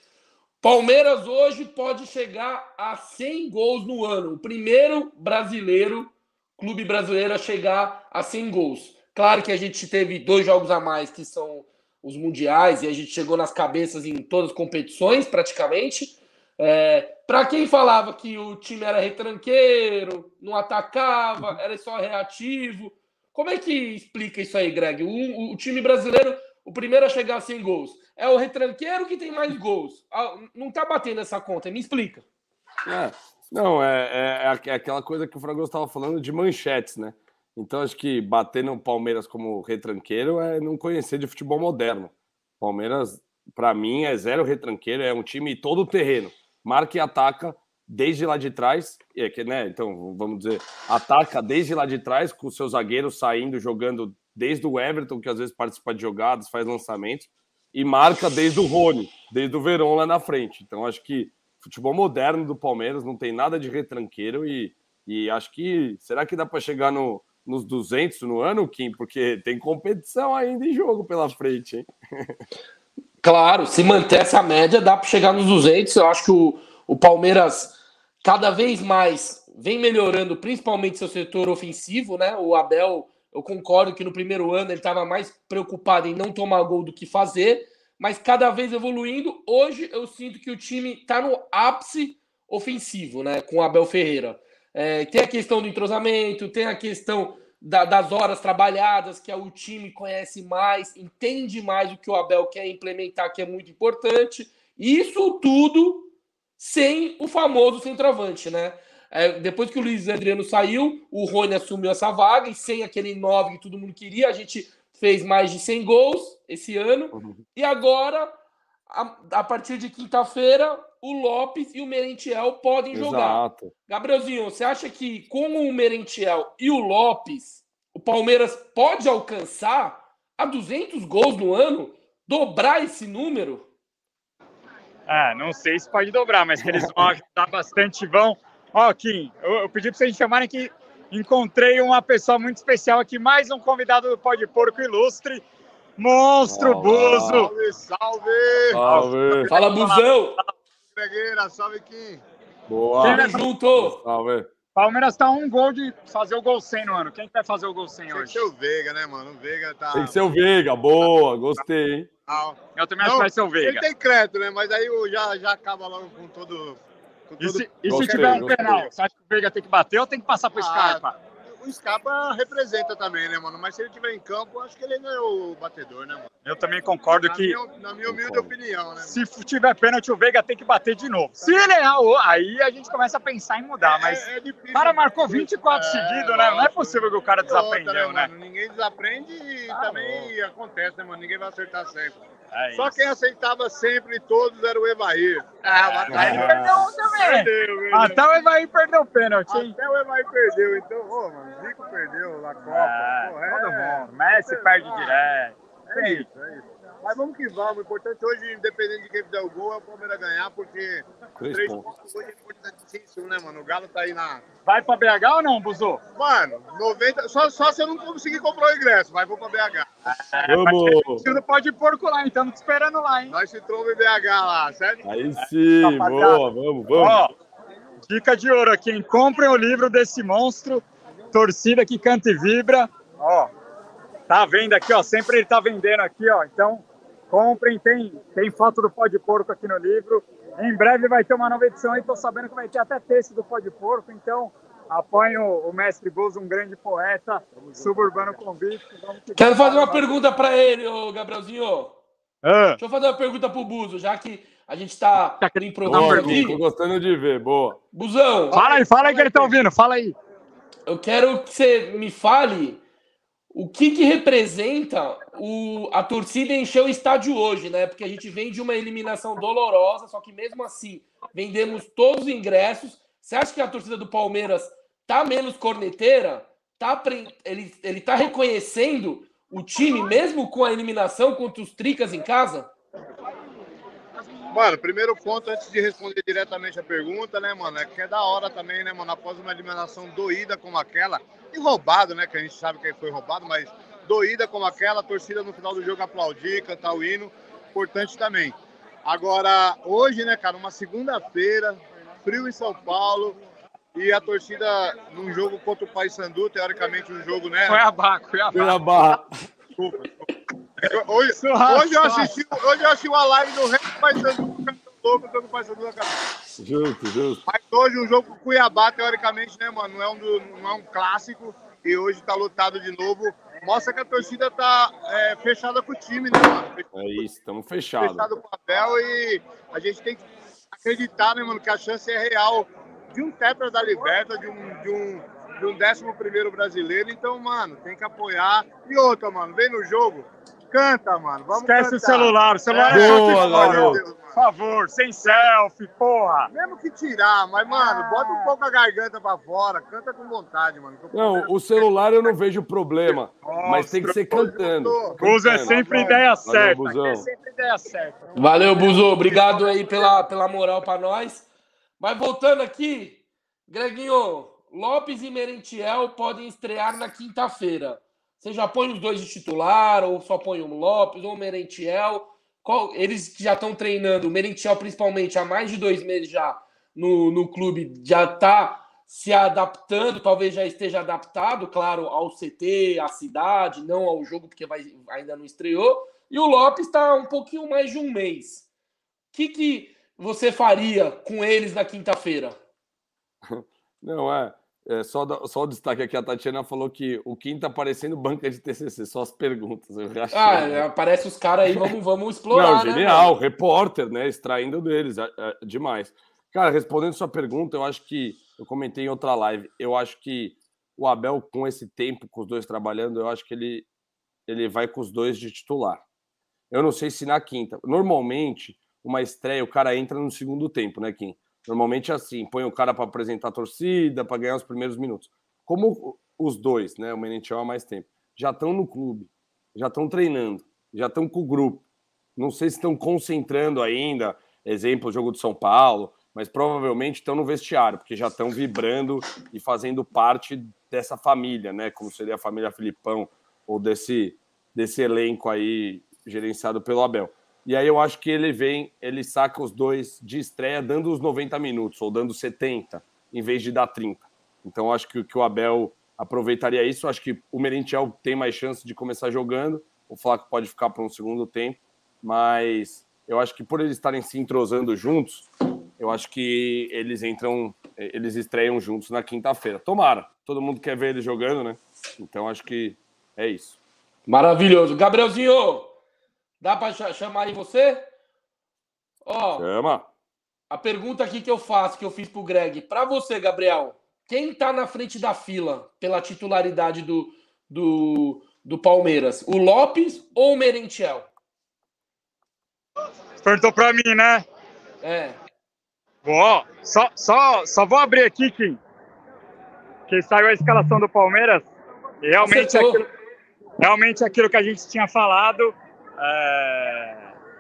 Palmeiras hoje pode chegar a 100 gols no ano. O primeiro brasileiro, clube brasileiro, a chegar a 100 gols. Claro que a gente teve dois jogos a mais, que são os mundiais, e a gente chegou nas cabeças em todas as competições, praticamente. É, para quem falava que o time era retranqueiro, não atacava, era só reativo, como é que explica isso aí, Greg? O, o time brasileiro, o primeiro a chegar 100 gols, é o retranqueiro que tem mais gols. Ah, não tá batendo essa conta, me explica. É, não, é, é, é, aquela coisa que o Fragoso estava falando de manchetes, né? Então acho que bater no Palmeiras como retranqueiro é não conhecer de futebol moderno. Palmeiras, para mim, é zero retranqueiro, é um time todo terreno marca e ataca desde lá de trás, é que, né, então vamos dizer, ataca desde lá de trás, com os seus zagueiros saindo, jogando desde o Everton, que às vezes participa de jogadas, faz lançamentos, e marca desde o Rony, desde o Verón lá na frente. Então acho que futebol moderno do Palmeiras não tem nada de retranqueiro e, e acho que será que dá para chegar no, nos 200 no ano, Kim? Porque tem competição ainda em jogo pela frente, hein? Claro, se manter essa média, dá para chegar nos 200. Eu acho que o, o Palmeiras cada vez mais vem melhorando, principalmente seu setor ofensivo, né? O Abel, eu concordo que no primeiro ano ele estava mais preocupado em não tomar gol do que fazer, mas cada vez evoluindo. Hoje eu sinto que o time está no ápice ofensivo, né? Com o Abel Ferreira. É, tem a questão do entrosamento, tem a questão da, das horas trabalhadas, que é o time conhece mais, entende mais o que o Abel quer implementar, que é muito importante. Isso tudo sem o famoso centroavante, né? É, depois que o Luiz Adriano saiu, o Rony assumiu essa vaga e sem aquele 9 que todo mundo queria, a gente fez mais de 100 gols esse ano. Uhum. E agora, a, a partir de quinta-feira, o Lopes e o Merentiel podem Exato. jogar. Gabrielzinho, você acha que com o Merentiel e o Lopes, o Palmeiras pode alcançar a 200 gols no ano? Dobrar esse número? Ah, não sei se pode dobrar, mas que eles vão (laughs) ajudar bastante, vão. Ó, Kim, eu, eu pedi para vocês chamarem que encontrei uma pessoa muito especial aqui, mais um convidado do Pode Porco Ilustre, Monstro Buzo. Salve, salve! Salve! Fala, Buzão! Pegueira, salve Kim. Boa. Tamo junto. Salve. Palmeiras tá um gol de fazer o gol 100 no ano. Quem que vai fazer o gol 100 Tem hoje? Tem que ser o Veiga, né, mano? O Veiga tá. Tem que ser o Veiga. Boa, gostei, hein? Eu também acho que vai ser o Veiga. Ele tem crédito, né? Mas aí já, já acaba logo com todo. Com e se, e se tiver um penal? Você acha que o Veiga tem que bater ou tem que passar pro ah, Scarpa? O Scarpa representa também, né, mano? Mas se ele tiver em campo, acho que ele não é o batedor, né, mano? Eu também concordo na que. Minha, na minha humilde opinião, né? Se tiver pênalti, o Veiga tem que bater de novo. Se ele errar, aí a gente começa a pensar em mudar. Mas é, é difícil, o cara marcou 24 é, seguidos, né? Não é possível que o cara desaprendeu, outra, né? Mano, ninguém desaprende e ah, também bom. acontece, né, mano? Ninguém vai acertar sempre. É Só quem aceitava sempre todos era o Evair. Ah, mas ele perdeu um também. Perdeu, perdeu. Até o Evair perdeu o pênalti, hein? Até o Evair perdeu. Então, ô, mano, Zico perdeu na Copa. É, Pô, todo mundo. Messi perde direto. É isso, é isso. Mas vamos que vamos. O importante hoje, independente de quem fizer o gol, é o Palmeiras ganhar, porque três, três pontos. hoje é importantíssimo, né, mano? O Galo tá aí na. Vai pra BH ou não, Buzu? Mano, 90. Só, só se eu não conseguir comprar o ingresso, mas vou pra BH. É, Vamos! (laughs) Você não pode ir porco lá, então te esperando lá, hein? Nós se tromba em BH lá, certo? Aí sim, Rapaziada. boa, vamos, vamos. Ó, dica de ouro aqui, hein? Comprem o livro desse monstro, Torcida que Canta e Vibra. Ó, tá vendo aqui, ó. Sempre ele tá vendendo aqui, ó. Então, comprem. Tem, tem foto do pó de porco aqui no livro. Em breve vai ter uma nova edição aí. Tô sabendo que vai ter até texto do pó de porco. Então, apoiem o, o mestre Bozo, um grande poeta suburbano convicto. Quero fazer uma pergunta para ele, ô Gabrielzinho. Ah, Deixa eu fazer uma pergunta pro Buzo, já que a gente tá Tá improviso Boa, aqui. Tô gostando de ver, boa. Buzão, Fala aí, fala aí que ele tá ouvindo. Fala aí. eu quero que você me fale o que que representa o, a torcida encher o estádio hoje, né? Porque a gente vem de uma eliminação dolorosa, só que mesmo assim vendemos todos os ingressos. Você acha que a torcida do Palmeiras tá menos corneteira? Tá, ele, ele tá reconhecendo o time, mesmo com a eliminação contra os Tricas em casa? Mano, primeiro ponto, antes de responder diretamente a pergunta, né, mano, é que é da hora também, né, mano, após uma eliminação doída como aquela, e roubado, né, que a gente sabe que foi roubado, mas doída como aquela, a torcida no final do jogo aplaudir, cantar o hino, importante também. Agora, hoje, né, cara, uma segunda-feira, frio em São Paulo, e a torcida num jogo contra o Paysandu, teoricamente um jogo, né, Cuiabá, Cuiabá. Cuiabá. desculpa, desculpa. Hoje, hoje, eu assisti, hoje eu assisti uma live do Rei Paysandu, o cara tá louco, dando Paysandu na cabeça. Justo, justo. Mas hoje um jogo com o Cuiabá, teoricamente, né, mano, não é um, do- não é um clássico e hoje tá lotado de novo. Mostra que a torcida tá é, fechada com o time, né, mano? É isso, estamos fechados. Fechado com o papel e a gente tem que acreditar, né, mano, que a chance é real de um tetra da Liberta, de um, de um, de um décimo primeiro brasileiro. Então, mano, tem que apoiar. E outra, mano, vem no jogo, canta, mano. Vamos Esquece o cantar. celular. O celular É. é Boa, TikTok. garoto. Meu Deus, mano. Por favor, sem selfie, porra. Mesmo que tirar, mas, mano, bota um pouco a garganta pra fora, canta com vontade, mano. o Não, o celular eu não vejo problema, mas tem que ser cantando. Buzo é sempre ideia certa. Buzão. É sempre ideia certa. Valeu, Buzo. Obrigado aí pela, pela moral para nós. Mas voltando aqui, Greginho, Lopes e Merentiel podem estrear na quinta-feira. Você já põe os dois de titular, ou só põe o Lopes ou o Merentiel? Qual- eles que já estão treinando, o Merentiel principalmente há mais de dois meses já no, no clube, já está se adaptando, talvez já esteja adaptado, claro, ao CT, à cidade, não ao jogo, porque vai, ainda não estreou. E o Lopes está um pouquinho mais de um mês. O que, que você faria com eles na quinta-feira? (laughs) Não, é. É só, só o destaque aqui, a Tatiana falou que o Kim tá parecendo banca de TCC, só as perguntas. Ah, né? aparece os caras aí, vamos, vamos explorar. Não, né, genial, mano? repórter, né? Extraindo deles, é, é, demais. Cara, respondendo sua pergunta, eu acho que eu comentei em outra live. Eu acho que o Abel, com esse tempo, com os dois trabalhando, eu acho que ele, ele vai com os dois de titular. Eu não sei se na quinta. Normalmente, uma estreia, o cara entra no segundo tempo, né, Kim? Normalmente é assim, põe o cara para apresentar a torcida, para ganhar os primeiros minutos. Como os dois, né, o Menentiel há mais tempo, já estão no clube, já estão treinando, já estão com o grupo. Não sei se estão concentrando ainda, exemplo, o jogo de São Paulo, mas provavelmente estão no vestiário, porque já estão vibrando e fazendo parte dessa família, né? Como seria a família Filipão, ou desse, desse elenco aí gerenciado pelo Abel. E aí eu acho que ele vem, ele saca os dois de estreia dando os 90 minutos, ou dando 70, em vez de dar 30. Então acho que, que o Abel aproveitaria isso. Acho que o Merentiel tem mais chance de começar jogando, o Flaco pode ficar para um segundo tempo, mas eu acho que por eles estarem se entrosando juntos, eu acho que eles entram, eles estreiam juntos na quinta-feira. Tomara. Todo mundo quer ver ele jogando, né? Então acho que é isso. Maravilhoso. Gabrielzinho, dá para chamar aí você? Ó, Chama. A pergunta aqui que eu faço, que eu fiz pro Greg, para você, Gabriel, quem tá na frente da fila pela titularidade do, do, do Palmeiras? O Lopes ou o Merentiel? Perguntou para mim, né? É. Bom, só, só, só vou abrir aqui, Kim, que saiu a escalação do Palmeiras. Realmente, aquilo, realmente aquilo que a gente tinha falado. É,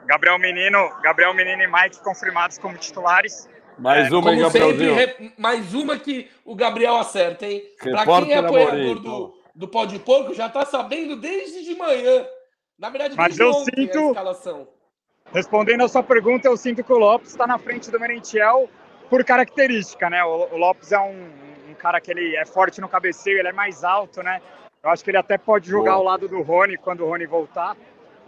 Gabriel Menino, Gabriel Menino e Mike confirmados como titulares. Mais é, uma, Gabrielzinho? Sempre, mais uma que o Gabriel acerta, hein? Para quem é apoiador do, do Pó de Porco, já tá sabendo desde de manhã. Na verdade, Mas eu sinto, a escalação. Respondendo a sua pergunta, eu sinto que o Lopes está na frente do Merentiel por característica, né? O, o Lopes é um, um, cara que ele é forte no cabeceio, ele é mais alto, né? Eu acho que ele até pode jogar Boa. ao lado do Rony quando o Rony voltar.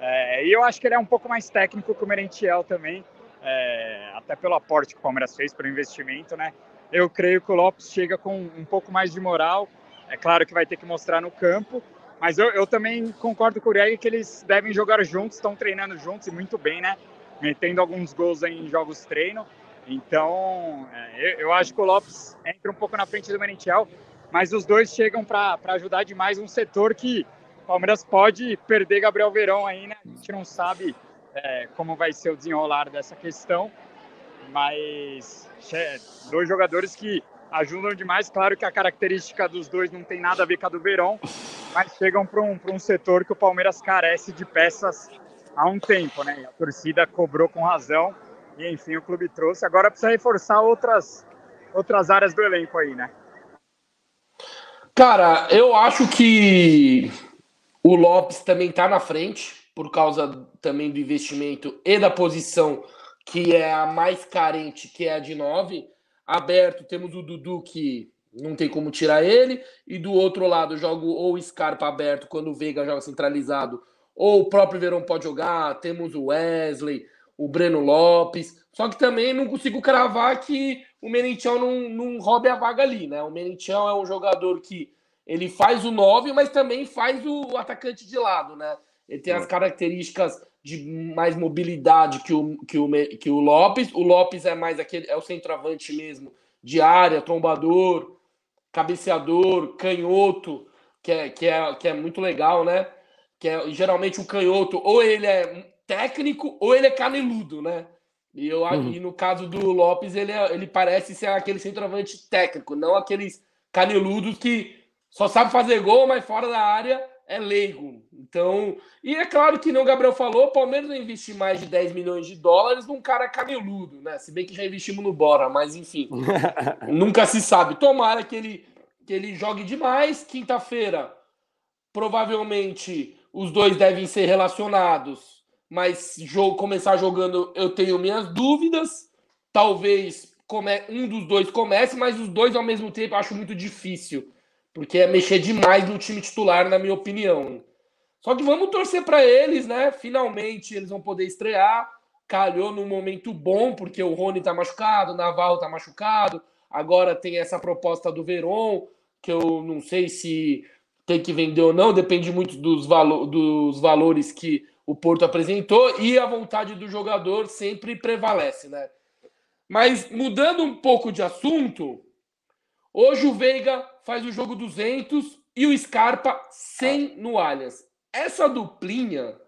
É, e eu acho que ele é um pouco mais técnico que o Merentiel também, é, até pelo aporte que o Palmeiras fez, pelo investimento, né? Eu creio que o Lopes chega com um pouco mais de moral. É claro que vai ter que mostrar no campo, mas eu, eu também concordo com o Greg que eles devem jogar juntos, estão treinando juntos e muito bem, né? Metendo alguns gols em jogos treino. Então, é, eu, eu, acho que o Lopes entra um pouco na frente do Merentiel, mas os dois chegam para ajudar demais um setor que Palmeiras pode perder Gabriel Verão aí, né? A gente não sabe é, como vai ser o desenrolar dessa questão, mas é, dois jogadores que ajudam demais. Claro que a característica dos dois não tem nada a ver com a do Verão, mas chegam para um, um setor que o Palmeiras carece de peças há um tempo, né? E a torcida cobrou com razão e enfim o clube trouxe. Agora precisa reforçar outras outras áreas do elenco aí, né? Cara, eu acho que o Lopes também está na frente, por causa também do investimento e da posição que é a mais carente, que é a de 9. Aberto, temos o Dudu, que não tem como tirar ele, e do outro lado, jogo ou Scarpa aberto quando o Veiga joga centralizado, ou o próprio Verão pode jogar. Temos o Wesley, o Breno Lopes. Só que também não consigo cravar que o Merentiel não, não roube a vaga ali, né? O Merentiel é um jogador que ele faz o 9, mas também faz o atacante de lado, né? Ele tem as características de mais mobilidade que o, que o, que o Lopes. O Lopes é mais aquele, é o centroavante mesmo, de área, trombador, cabeceador, canhoto, que é, que é, que é muito legal, né? Que é geralmente o canhoto, ou ele é técnico, ou ele é caneludo, né? E, eu, uhum. e no caso do Lopes, ele, é, ele parece ser aquele centroavante técnico, não aqueles caneludos que só sabe fazer gol, mas fora da área é leigo. Então, e é claro que não o Gabriel falou, o Palmeiras não investir mais de 10 milhões de dólares num cara caneludo, né? Se bem que já investimos no Bora, mas enfim. (laughs) nunca se sabe. Tomara que ele que ele jogue demais. Quinta-feira, provavelmente os dois devem ser relacionados, mas jogo começar jogando, eu tenho minhas dúvidas. Talvez um dos dois comece, mas os dois ao mesmo tempo eu acho muito difícil porque é mexer demais no time titular, na minha opinião. Só que vamos torcer para eles, né? Finalmente eles vão poder estrear. Calhou num momento bom, porque o Rony tá machucado, o Navarro tá machucado. Agora tem essa proposta do Veron, que eu não sei se tem que vender ou não, depende muito dos, valo dos valores que o Porto apresentou e a vontade do jogador sempre prevalece, né? Mas mudando um pouco de assunto, hoje o Veiga faz o jogo 200 e o Scarpa 100 no Allianz. Essa duplinha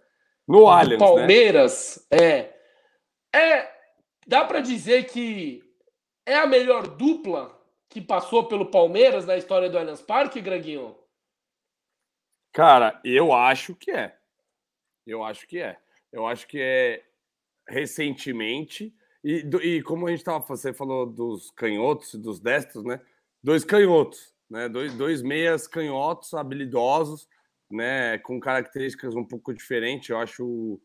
no Allianz, né? Palmeiras né? é é dá para dizer que é a melhor dupla que passou pelo Palmeiras na história do Allianz Parque, Greginho? Cara, eu acho que é. Eu acho que é. Eu acho que é recentemente e, e como a gente estava você falou dos canhotos e dos destros, né? Dois canhotos né? Dois, dois meias canhotos, habilidosos, né? Com características um pouco diferentes. Eu acho o,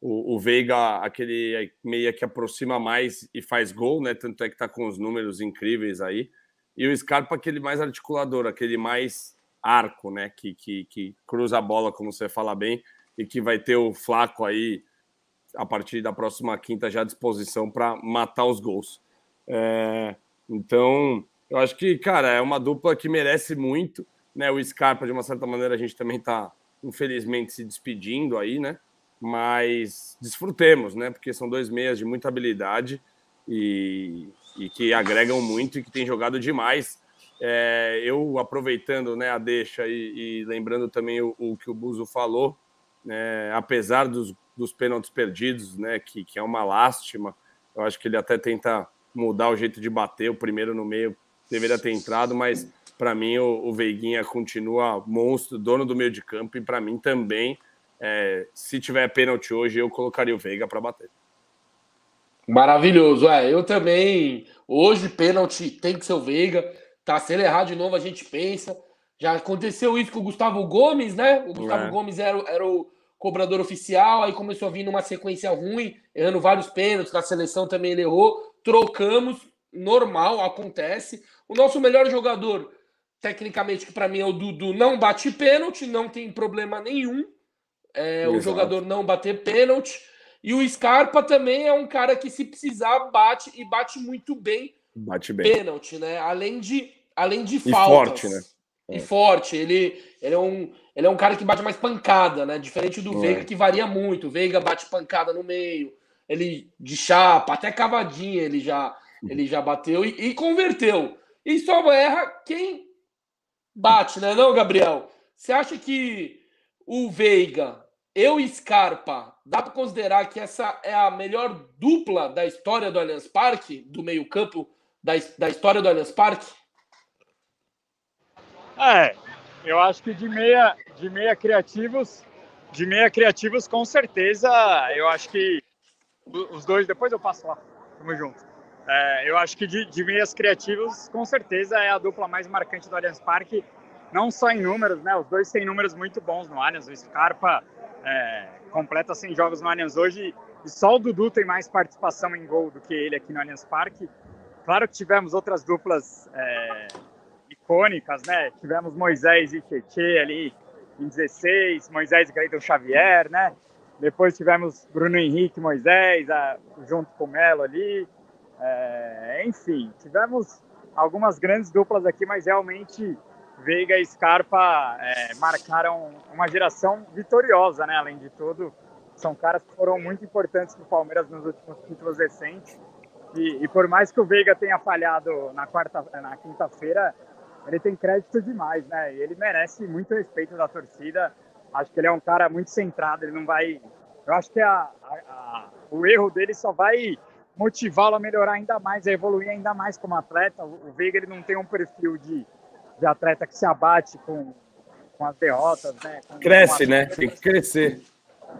o, o, Veiga aquele meia que aproxima mais e faz gol, né? Tanto é que tá com os números incríveis aí. E o Scarpa aquele mais articulador, aquele mais arco, né? Que, que, que cruza a bola, como você fala bem, e que vai ter o Flaco aí a partir da próxima quinta já à disposição para matar os gols. É, então, eu acho que, cara, é uma dupla que merece muito. Né? O Scarpa, de uma certa maneira, a gente também está, infelizmente, se despedindo aí, né? Mas desfrutemos, né? Porque são dois meias de muita habilidade e, e que agregam muito e que têm jogado demais. É, eu aproveitando né, a deixa e, e lembrando também o, o, que o Buzo falou, né, apesar dos, dos pênaltis perdidos, né, que, que é uma lástima, eu acho que ele até tenta mudar o jeito de bater, o primeiro no meio deveria ter entrado, mas para mim o, o, Veiguinha continua monstro, dono do meio de campo, e para mim também, é, se tiver pênalti hoje, eu colocaria o Veiga para bater. Maravilhoso, é. Eu também. Hoje, pênalti tem que ser o Veiga. Tá? Se ele errar de novo, a gente pensa. Já aconteceu isso com o Gustavo Gomes, né? O Gustavo é. Gomes era, era o cobrador oficial, aí começou a vir numa sequência ruim, errando vários pênaltis, na seleção também ele errou. Trocamos, normal, acontece. O nosso melhor jogador, tecnicamente, que para mim é o Dudu, não bate pênalti, não tem problema nenhum. É, o jogador não bater pênalti. E o Scarpa também é um cara que, se precisar, bate e bate muito bem. Bate bem. Pênalti, né? Além de, além de e faltas. forte, né? E é. forte. Ele, ele, é um, ele é um cara que bate mais pancada, né? Diferente do é. Veiga, que varia muito. O Veiga bate pancada no meio. Ele de chapa, até cavadinha ele já, ele já bateu e, e converteu. E só erra quem bate, né? Não, Gabriel? Você acha que o Veiga e Scarpa, dá para considerar que essa é a melhor dupla da história do Allianz Parque, do meio-campo da, da história do Allianz Parque? É, eu acho que de meia, de meia criativos, de meia criativos com certeza, eu acho que os dois, depois eu passo lá, tamo junto. É, eu acho que de, de meias criativos, com certeza é a dupla mais marcante do Allianz Parque, não só em números, né? Os dois têm números muito bons no Allianz. O Scarpa é, completa 100 jogos no Allianz hoje e só o Dudu tem mais participação em gol do que ele aqui no Allianz Parque. Claro que tivemos outras duplas é, icônicas, né? Tivemos Moisés e Tietê ali em 16, Moisés e Cleiton Xavier, né? Depois tivemos Bruno Henrique Moisés a, junto com o Melo ali. É, enfim, tivemos algumas grandes duplas aqui, mas realmente Veiga e Scarpa é, marcaram uma geração vitoriosa, né? Além de tudo, são caras que foram muito importantes para o Palmeiras nos últimos títulos recentes. E, e, por mais que o Veiga tenha falhado na quarta, na quinta-feira, ele tem crédito demais, né? E ele merece muito respeito da torcida. Acho que ele é um cara muito centrado. Ele não vai. Eu acho que a, a, a, o erro dele só vai motivá-lo a melhorar ainda mais, a evoluir ainda mais como atleta. O, Veiga ele não tem um perfil de de atleta que se abate com, com as derrotas, né? Com, Cresce, com né? Tem que crescer.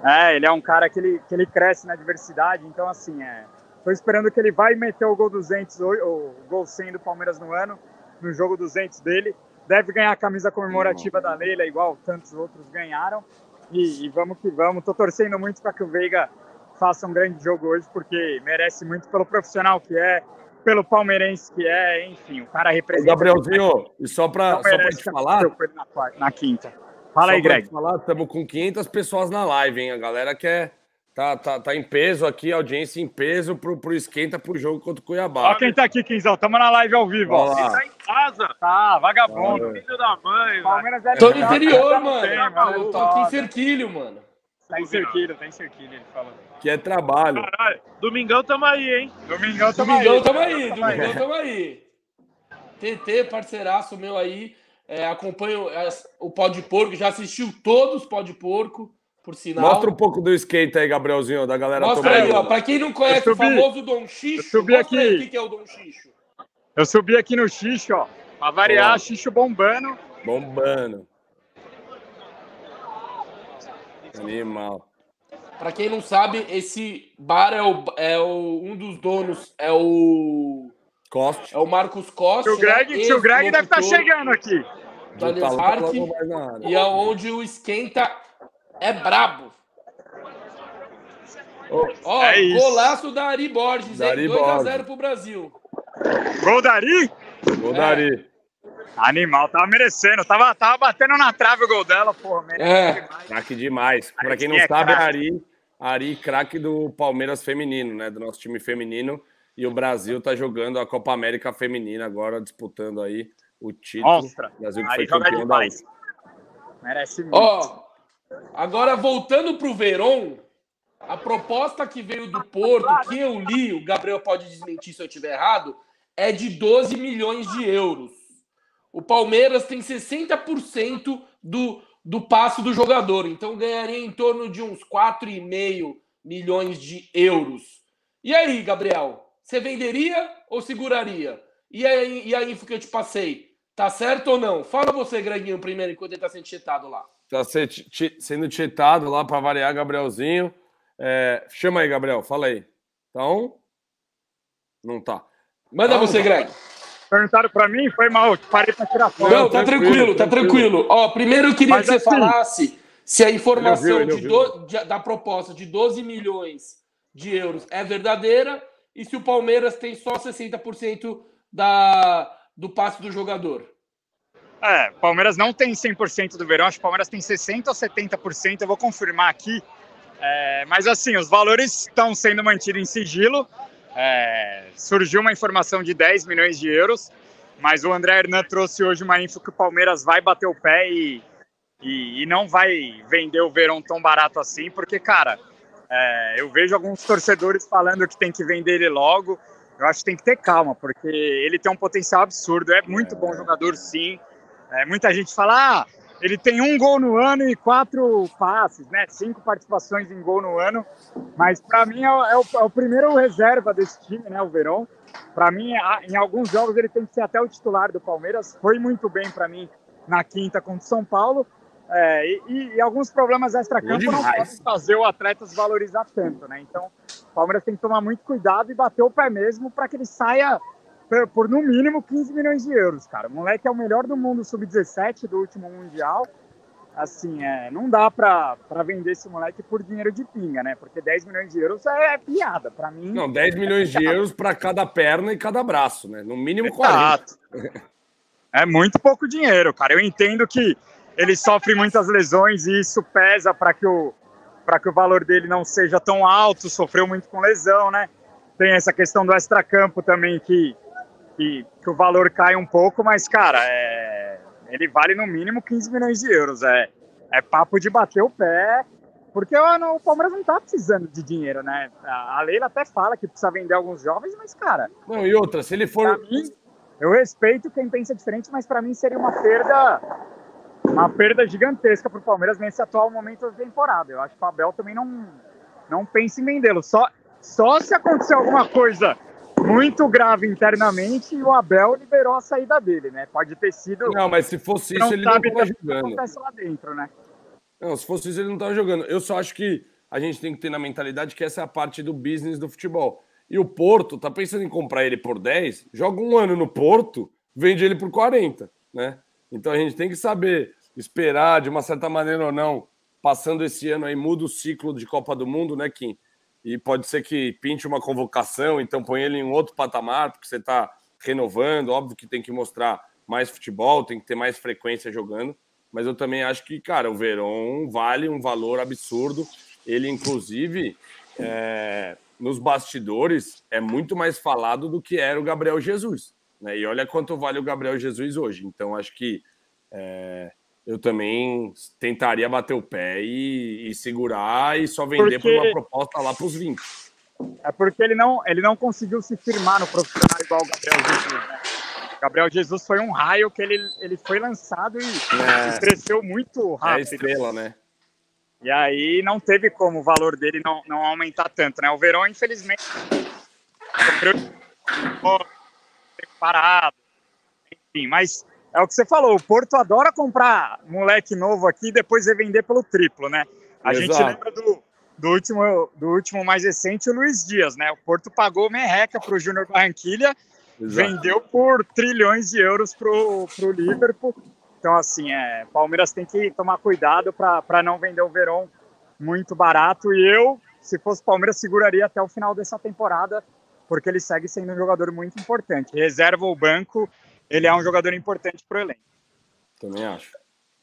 É, ele é um cara que ele, que ele cresce na diversidade, então assim, é. Tô esperando que ele vai meter o gol 200, o gol 100 do Palmeiras no ano, no jogo 200 dele. Deve ganhar a camisa comemorativa da Leila, igual tantos outros ganharam. E, e vamos que vamos. Tô torcendo muito para que o Veiga faça um grande jogo hoje, porque merece muito pelo profissional que é, pelo palmeirense que é, enfim, o cara representa. Gabrielzinho, e só para só te falar. Na, na quinta. Fala aí, Greg. Falar, estamos com 500 pessoas na live, hein? A galera quer. Tá, tá, tá em peso aqui, audiência em peso pro, pro esquenta pro jogo contra o Cuiabá. Ó, quem tá aqui, Quinzão. Tamo na live ao vivo, ó. Quem tá em casa. Tá, vagabundo. Filho da mãe, Palmeiras é Tô no interior, mano. Eu tô aqui em Cerquilho, mano. Tá em Cerquilho, tá em Cerquilho, ele falou. Que é trabalho. Caralho, domingão tamo aí, hein? Domingão tamo domingão aí. Tamo aí. Domingão tamo aí. TT, parceiraço meu aí. É, acompanho o Pó de Porco, já assistiu todos os Pó de Porco, por sinal. Mostra um pouco do skate aí, Gabrielzinho, da galera Mostra aí, ó. Pra quem não conhece o famoso Dom Xixo, eu subi aqui. o que é o Dom Xixo. Eu subi aqui no Xixo, ó. Pra variar, Xixo bombando. Bombando. Animal. Para quem não sabe, esse bar é, o, é o, um dos donos, é o. Costa. É o Marcos Costa. O Greg, né? o Greg deve estar tá chegando aqui. Daniel Hart, e é onde o esquenta é brabo. Ó, é golaço da Ari Borges, Dari 2x0 pro Brasil. Gol da Ari? Gol da Ari. Animal, tava merecendo. Tava, tava batendo na trave o gol dela, porra. É. Demais. Craque demais. Pra quem não é sabe, a Ari, Ari, craque do Palmeiras feminino, né? Do nosso time feminino. E o Brasil está jogando a Copa América Feminina agora, disputando aí o título. Mostra. O Brasil que Aí foi joga campeão da demais. Merece muito. Ó, agora voltando pro Verón, a proposta que veio do Porto, que eu li, o Gabriel pode desmentir se eu estiver errado, é de 12 milhões de euros. O Palmeiras tem 60% do, do passe do jogador, então ganharia em torno de uns 4,5 milhões de euros. E aí, Gabriel, você venderia ou seguraria? E aí, e a info que eu te passei, tá certo ou não? Fala você, Greginho, primeiro, enquanto ele tá sendo chetado lá. Tá sendo titado lá para variar, Gabrielzinho. É, chama aí, Gabriel, fala aí. Então. Não tá. Manda Não, você, não. Greg. Perguntaram pra mim, foi mal, parei pra tirar foto. Não, tá tranquilo, tranquilo, tá tranquilo. Ó, primeiro eu queria Mas que você assim- falasse se a informação Ele ouviu, ele ouviu. do- de- da proposta de 12 milhões de euros é verdadeira e se o Palmeiras tem só 60% da, do passe do jogador. É, Palmeiras não tem 100% do verão, acho que o Palmeiras tem 60% ou 70%, eu vou confirmar aqui. É, mas assim, os valores estão sendo mantidos em sigilo. É, surgiu uma informação de 10 milhões de euros, mas o André Hernan trouxe hoje uma info que o Palmeiras vai bater o pé e, e, e não vai vender o verão tão barato assim, porque, cara, é, eu vejo alguns torcedores falando que tem que vender ele logo. Eu acho que tem que ter calma, porque ele tem um potencial absurdo, é muito bom jogador, sim. É, muita gente fala, ah, ele tem um gol no ano e quatro passes, né? Cinco participações em gol no ano. Mas para mim é, o- é o, é o primeiro reserva desse time, né? O Verón. Para mim, em alguns jogos ele tem que ser até o titular do Palmeiras. Foi muito bem para mim na quinta contra o São Paulo. É, e, e- alguns problemas extra-campo não podem fazer o atleta se valorizar tanto, né? Então, o Palmeiras tem que tomar muito cuidado e bater o pé mesmo para que ele saia por, por, no mínimo 15 milhões de euros, cara. O moleque é o melhor do mundo sub-17 do último Mundial. Assim, é, não dá pra, pra vender esse moleque por dinheiro de pinga, né? Porque 10 milhões de euros é, é piada. Pra mim. Não, 10 milhões de euros para cada perna e cada braço, né? No mínimo 40. Exato. É muito pouco dinheiro, cara. Eu entendo que ele sofre muitas lesões e isso pesa para que o para que o valor dele não seja tão alto, sofreu muito com lesão, né? Tem essa questão do extracampo também que, que, que o valor cai um pouco, mas, cara, é, ele vale no mínimo 15 milhões de euros. É, é papo de bater o pé, porque o, não- o Palmeiras não tá precisando de dinheiro, né? A Leila até fala que precisa vender alguns jovens, mas, cara, Não, e outra, se ele for. mim, eu respeito quem pensa diferente, mas para mim seria uma perda uma perda gigantesca para o Palmeiras nesse atual momento da temporada. Eu acho que o Abel também não, não pensa em vendê-lo. Só, só se acontecer alguma coisa muito grave internamente e o Abel liberou a saída dele, né? Pode ter sido. Não, mas se fosse isso, ele não que jogando. acontece lá dentro, né? Não, se fosse isso, ele não tava jogando. Eu só acho que a gente tem que ter na mentalidade que essa é a parte do business do futebol. E o Porto tá pensando em comprar ele por 10, joga um ano no Porto, vende ele por 40, né? Então a gente tem que saber esperar, de uma certa maneira ou não, passando esse ano aí, muda o ciclo de Copa do Mundo, né, Kim? E pode ser que pinte uma convocação, então põe ele em um outro patamar, porque você está renovando. Óbvio que tem que mostrar mais futebol, tem que ter mais frequência jogando. Mas eu também acho que, cara, o Verón vale um valor absurdo. Ele, inclusive, é, nos bastidores, é muito mais falado do que era o Gabriel Jesus. Né? E olha quanto vale o Gabriel Jesus hoje. Então, acho que é, eu também tentaria bater o pé e, e segurar e só vender por Porque- uma proposta lá para os 20. É porque ele não, ele não conseguiu se firmar no profissional igual o Gabriel Jesus, né? Gabriel Jesus foi um raio que ele, ele foi lançado e É. cresceu muito É a rápido. estrela, né? E aí não teve como o valor dele não, não aumentar tanto, né? O Verão, infelizmente, sofreu parado, enfim, mas é o que você falou, o Porto adora comprar moleque novo aqui e depois revender pelo triplo, né? A gente Exato. lembra do, do, último, do último mais recente, o Luiz Dias, né? O Porto pagou merreca para o Júnior Barranquilha, Exato. vendeu por trilhões de euros pro, pro Liverpool. Então, assim, é, Palmeiras tem que tomar cuidado para não vender o Verón muito barato. E eu, se fosse Palmeiras, seguraria até o final dessa temporada, porque ele segue sendo um jogador muito importante. Reserva o banco, ele é um jogador importante para o elenco. Também acho.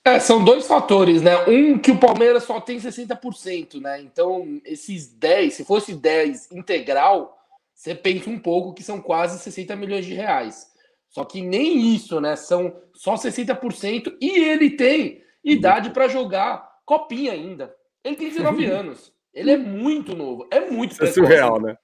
É, são dois fatores, né? Um que o Palmeiras só tem 60%, né? Então, esses 10, se fosse 10 integral, você pensa um pouco que são quase 60 milhões de reais. Só que nem isso, né? São só 60% e ele tem idade para jogar copinha ainda. Ele tem 19 (laughs) anos. Ele é muito novo. É muito Isso é surreal, né?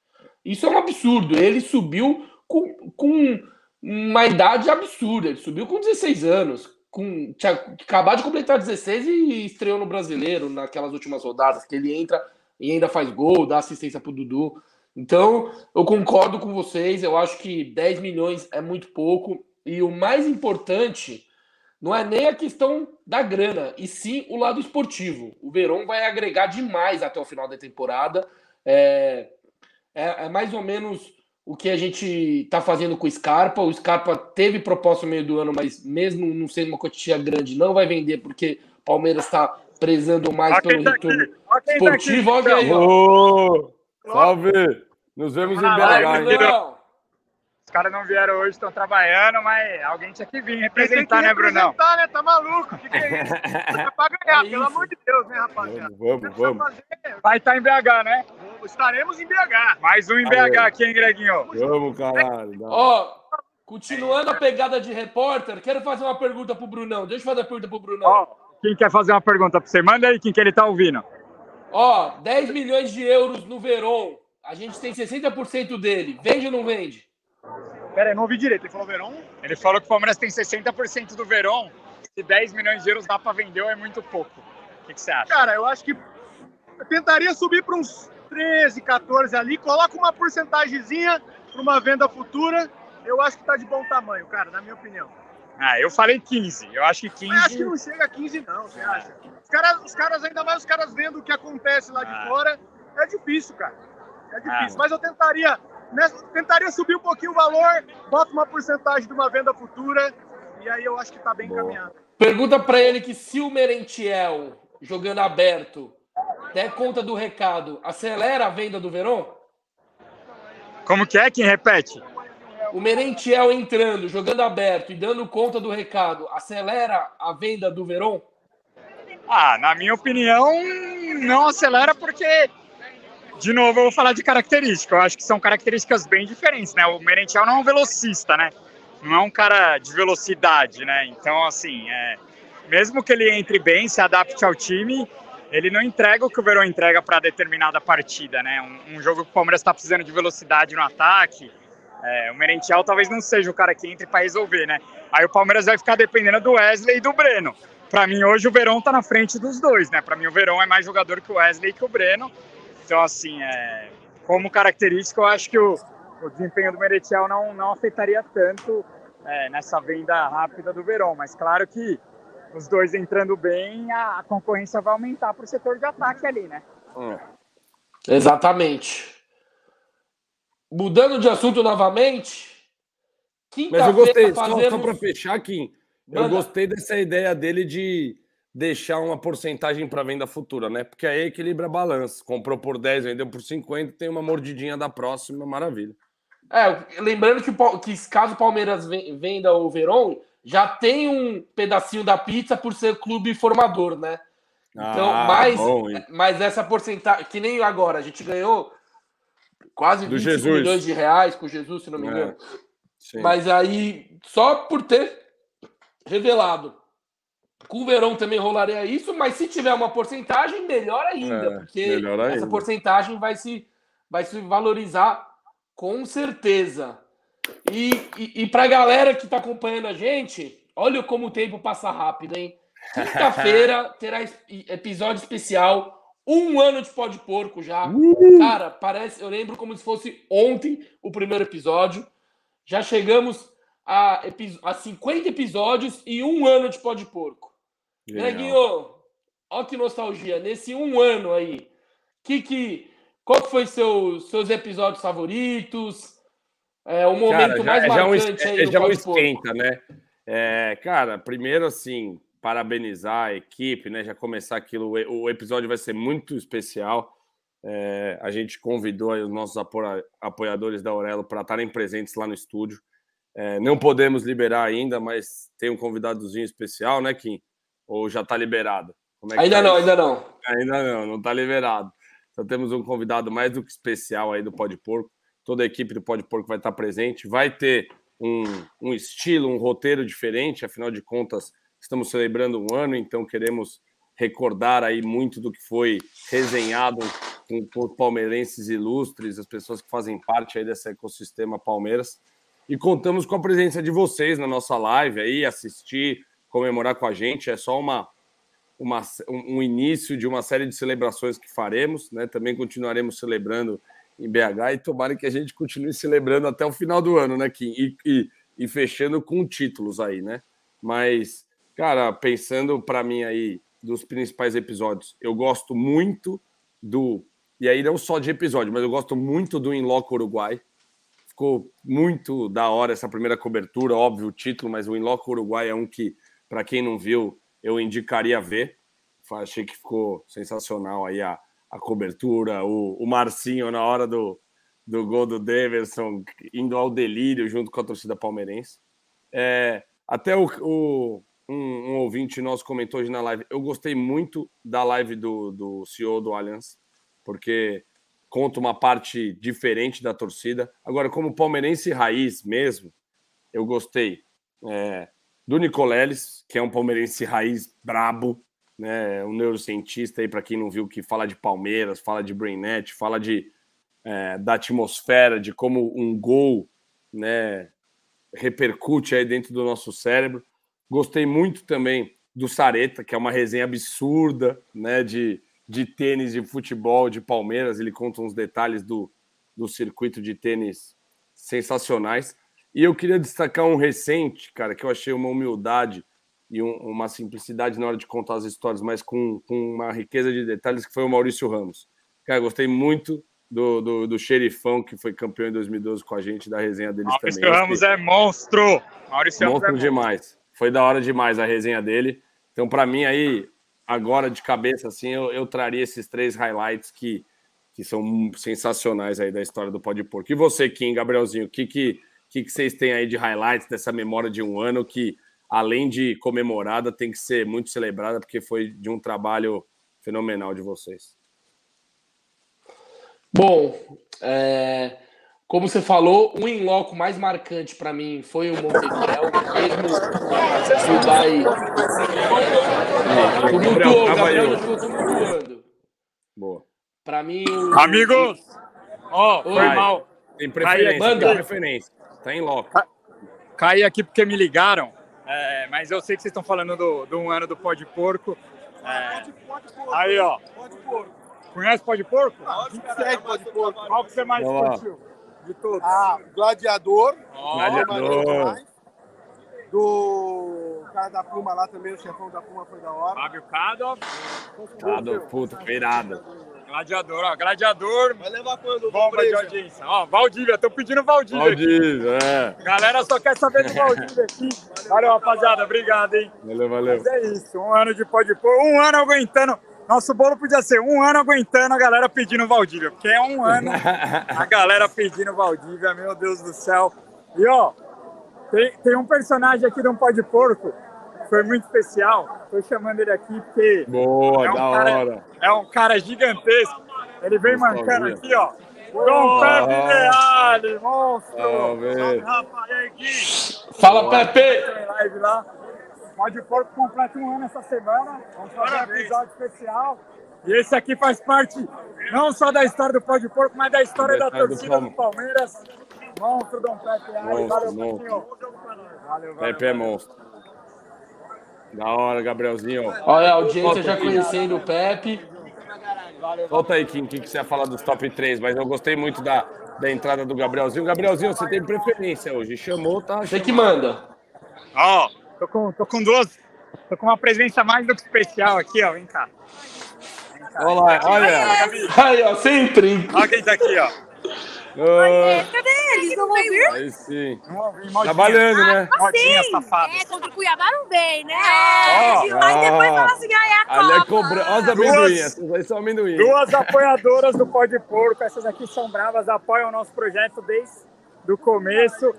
Isso é um absurdo. Ele subiu com, com uma idade absurda. Ele subiu com 16 anos. Com, tinha acabado de completar 16 e estreou no brasileiro naquelas últimas rodadas, que ele entra e ainda faz gol, dá assistência pro Dudu. Então, eu concordo com vocês, eu acho que 10 milhões é muito pouco. E o mais importante não é nem a questão da grana, e sim o lado esportivo. O Verón vai agregar demais até o final da temporada. É, é, é mais ou menos o que a gente está fazendo com o Scarpa. O Scarpa teve proposta no meio do ano, mas mesmo não sendo uma quantia grande, não vai vender porque o Palmeiras está prezando mais pelo tá retorno tá esportivo. Olha aí, ó. Salve! Nos vemos em BH. Os caras não vieram hoje, estão trabalhando, mas alguém tinha que vir representar, que né, Brunão? Representar, né? Tá maluco? O que, que é isso? é (laughs) pra ganhar, é pelo amor de Deus, né, rapaziada? Vamos, vamos. vamos. Vai estar tá em BH, né? Estaremos em BH. Mais um em BH aqui, hein, Greginho? Vamos, caralho. Ó, oh, continuando a pegada de repórter, quero fazer uma pergunta pro Brunão. Deixa eu fazer a pergunta pro Brunão. Ó, oh, quem quer fazer uma pergunta pra você? Manda aí quem que ele tá ouvindo. Ó, 10 milhões de euros no Verón. A gente tem 60% dele. Vende ou não vende? Pera aí, não ouvi direito. Ele falou Verón? Ele falou que o Palmeiras tem 60% do Verón. Se 10 milhões de euros dá para vender é muito pouco. O que, que, você acha? Cara, eu acho que eu tentaria subir para uns 13, 14 ali. Coloca uma porcentagemzinha para uma venda futura. Eu acho que tá de bom tamanho, cara, na minha opinião. Ah, eu falei 15. Eu acho que 15. Eu acho que não chega a 15, não, você acha? Os caras, os caras, ainda mais os caras vendo o que acontece lá de ah. fora, é difícil, cara. É difícil. Ah. Mas eu tentaria, né, tentaria subir um pouquinho o valor, bota uma porcentagem de uma venda futura, e aí eu acho que tá bem Boa. encaminhado. Pergunta para ele que se o Merentiel jogando aberto der conta do recado, acelera a venda do Verón? Como que é? Quem repete? o Merentiel entrando, jogando aberto e dando conta do recado, acelera a venda do Verón? Ah, na minha opinião, não acelera porque, de novo, eu vou falar de característica. Eu acho que são características bem diferentes, né? O Merentiel não é um velocista, né? Não é um cara de velocidade, né? Então, assim, é... mesmo que ele entre bem, se adapte ao time, ele não entrega o que o Verón entrega para determinada partida, né? Um, um jogo que o Palmeiras está precisando de velocidade no ataque, é, o Merentiel talvez não seja o cara que entre para resolver, né? Aí o Palmeiras vai ficar dependendo do Wesley e do Breno. Para mim, hoje o Verão tá na frente dos dois, né? Para mim, o Verão é mais jogador que o Wesley e que o Breno. Então, assim, é, como característica, eu acho que o, o desempenho do Merentiel não, não afetaria tanto é, nessa venda rápida do Verão. Mas claro que os dois entrando bem, a, a concorrência vai aumentar para o setor de ataque ali, né? Hum. Exatamente. Mudando de assunto novamente. Mas eu gostei, fazemos... só, só para fechar, Kim, eu gostei dessa ideia dele de deixar uma porcentagem para venda futura, né? Porque aí equilibra a balança. Comprou por 10, vendeu por 50, tem uma mordidinha da próxima, maravilha. É, lembrando que, que caso o Palmeiras venda o Verón, já tem um pedacinho da pizza por ser clube formador, né? Então, ah, mais, mais essa porcentagem, que nem agora, a gente ganhou quase Do 25 Jesus. milhões de reais com Jesus, se não me é, engano. É, Mas aí, só por ter revelado. Com o Verão também rolaria isso, mas se tiver uma porcentagem, melhor ainda, é, porque melhor ainda. essa porcentagem vai se, vai se valorizar com certeza. E, e, e para a galera que está acompanhando a gente, olha como o tempo passa rápido, hein? (laughs) Quinta-feira terá episódio especial um ano de pó de porco já. Uh! Cara, parece. Eu lembro como se fosse ontem o primeiro episódio. Já chegamos a, a 50 episódios e um ano de pó de porco. Greginho, ó que nostalgia. Nesse um ano aí, que que, qual que foi seus, seus episódios favoritos? É, o momento cara, já, mais marcante já um, aí. Já um esquenta, né? É, cara, primeiro assim, parabenizar a equipe, né? Já começar aquilo. O episódio vai ser muito especial. É, a gente convidou os nossos apoiadores da Aurelo para estarem presentes lá no estúdio. É, não podemos liberar ainda, mas tem um convidadozinho especial, né, Kim? Ou já está liberado? É ainda tá não, ainda não. Ainda não, não está liberado. Então temos um convidado mais do que especial aí do Pode Porco. toda a equipe do Pode Porco vai estar presente. Vai ter um, um estilo, um roteiro diferente, afinal de contas, estamos celebrando um ano, então queremos recordar aí muito do que foi resenhado com, com palmeirenses ilustres, as pessoas que fazem parte aí desse ecossistema Palmeiras. E contamos com a presença de vocês na nossa live aí, assistir, comemorar com a gente. É só uma, uma, um início de uma série de celebrações que faremos, né? Também continuaremos celebrando em BH e tomara que a gente continue celebrando até o final do ano, né, Kim? E, e, e fechando com títulos aí, né? Mas, cara, pensando para mim aí dos principais episódios, eu gosto muito do. E aí, não só de episódio, mas eu gosto muito do Inloco Uruguai. Ficou muito da hora essa primeira cobertura, óbvio o título, mas o Inloco Uruguai é um que, para quem não viu, eu indicaria ver. Achei que ficou sensacional aí a, a cobertura, o, o Marcinho na hora do, do gol do Deverson indo ao delírio junto com a torcida palmeirense. É, até o, o um, um, ouvinte nosso comentou hoje na live. Eu gostei muito da live do, do CEO do Allianz, porque conta uma parte diferente da torcida. Agora, como palmeirense raiz mesmo, eu gostei é, do Nicoleles, que é um palmeirense raiz brabo, né, um neurocientista aí, para quem não viu, que fala de Palmeiras, fala de Brainet, fala de, é, da atmosfera, de como um gol né, repercute aí dentro do nosso cérebro. Gostei muito também do Sareta, que é uma resenha absurda né, de, de tênis, de futebol, de Palmeiras. Ele conta uns detalhes do, do circuito de tênis sensacionais. E eu queria destacar um recente, cara, que eu achei uma humildade e um, uma simplicidade na hora de contar as histórias, mas com, com, uma riqueza de detalhes, que foi o Maurício Ramos. Cara, gostei muito do, do, do xerifão que foi campeão em 2012 com a gente, da resenha deles Maurício também. Maurício Ramos é monstro! Maurício monstro Ramos é demais. Monstro. Foi da hora demais a resenha dele. Então, para mim, aí, agora de cabeça, assim, eu, eu traria esses três highlights que, que são sensacionais aí da história do Pode Porco. E você, Kim, Gabrielzinho, o que, que, que, que vocês têm aí de highlights dessa memória de um ano que além de comemorada, tem que ser muito celebrada, porque foi de um trabalho fenomenal de vocês. Bom, é, como você falou, o in-loco mais marcante para mim foi o Montevideo, mesmo o Dai. Tumultuou, o Gabriel ficou tumultuando. Boa. Para mim. O... Amigos! Ó, oh, foi mal. Tem preferência, tem preferência. Tá em loco. Caí aqui porque me ligaram. É, mas eu sei que vocês estão falando do, do um ano do pó de porco. É... Aí, ó. Conhece pó de porco? Ah, 27 pó de porco. Qual que você mais curtiu de todos? Ah, Gladiador. Oh, Gladiador. Do cara da Puma lá também, o chefão da Puma foi da hora. Fábio Cado. Cado, puta, feirada. Gladiador, ó. Gladiador. Vai levar quando? Bomba de audiência. Ó, Valdívia, tô pedindo Valdívia. Valdívia, é. Galera só quer saber do Valdívia aqui. Valeu, rapaziada. Obrigado, hein? Valeu, valeu. Mas é isso. Um ano de pode pôr. Um ano aguentando. Nosso bolo podia ser um ano aguentando a galera pedindo Valdívia. Porque é um ano (laughs) a galera pedindo Valdívia. Meu Deus do céu. E, ó, tem, tem um personagem aqui de um pó de porco foi muito especial. Estou chamando ele aqui porque. Boa, é um da cara, hora. É um cara gigantesco. Ele vem mancando aqui, ó. Dom Pepe Leale, monstro! Salve, Rafael Gui! Fala, Pepe! live lá. Pode pôr completo um ano essa semana. Vamos fazer um episódio especial. E esse aqui faz parte não só da história do Pode Porco, mas da história da, da torcida do, do, Palmeiras. Monstro, Dom Pepe Leale. Valeu, monstro. Valeu, valeu. Pepe é monstro. Da hora, Gabrielzinho. Olha, a audiência já conhecendo o Pepe. Volta aí, Kim, o que, que você ia falar dos top 3, mas eu gostei muito da, da entrada do Gabrielzinho. Gabrielzinho, você tem preferência hoje. Chamou, tá? Você que manda. Ó, oh, tô, com, tô com duas. Tô com uma presença mais do que especial aqui, ó. Vem cá. Vem cá. Olá, olha. Aí, ó, sempre. Olha quem tá aqui, ó. Oi, cadê eles? Não vão vir? Aí sim. Trabalhando, né? Ah, safada. É, contra o Cuiabá não vem, né? É, oh, e depois fala assim, aí a Copa. Ali é cobra... Olha os amendoim, essas aí são amendoim. Duas apoiadoras do Pó de Porco, essas aqui são bravas, apoiam o nosso projeto desde o começo.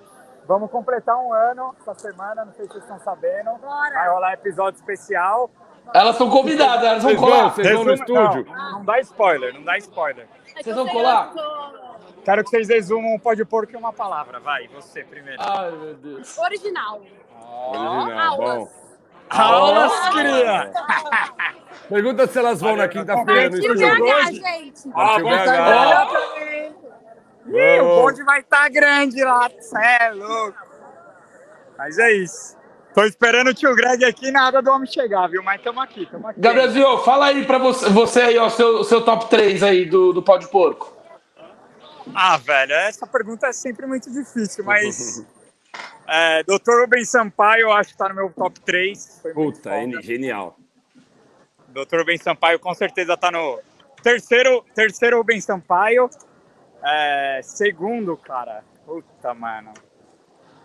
Vamos completar um ano essa semana, não sei se vocês estão sabendo. Bora. Vai rolar episódio especial. Elas são convidadas, elas vão colar. Vocês vão no estúdio? Não, não dá spoiler, não dá spoiler. Vocês vão colar? Quero que vocês resumam o pode pôr que uma palavra. Vai, você primeiro. Ai, meu Deus. Original. Original, aulas. bom. Aulas, cria! (laughs) Pergunta se elas vão na quinta-feira no o estúdio. BH, gente. Ah, tá também. Ih, o bonde vai estar grande lá, cê é louco. Mas é isso. Tô esperando o tio Greg aqui, nada do homem chegar, viu? Mas tamo aqui, tamo aqui. Gabrielzinho, fala aí pra você, você aí, ó, seu, seu top 3 aí do, do pó de porco. Ah, velho, essa pergunta é sempre muito difícil, mas. é, Dr. Rubem Sampaio, eu acho que tá no meu top 3. Foi Puta, foda. ele- genial. Dr. Rubem Sampaio com certeza tá no terceiro, terceiro Rubem Sampaio. É, segundo, cara, puta, mano.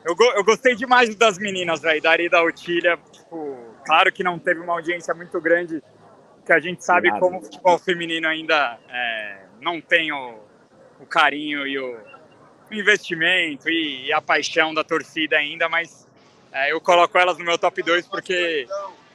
Eu, go- eu gostei demais das meninas, velho, da Ari e da Otília. Tipo, claro que não teve uma audiência muito grande, que a gente sabe Nada. como o futebol feminino ainda é, não tem o, o carinho e o investimento e, e a paixão da torcida ainda, mas é, eu coloco elas no meu top 2 porque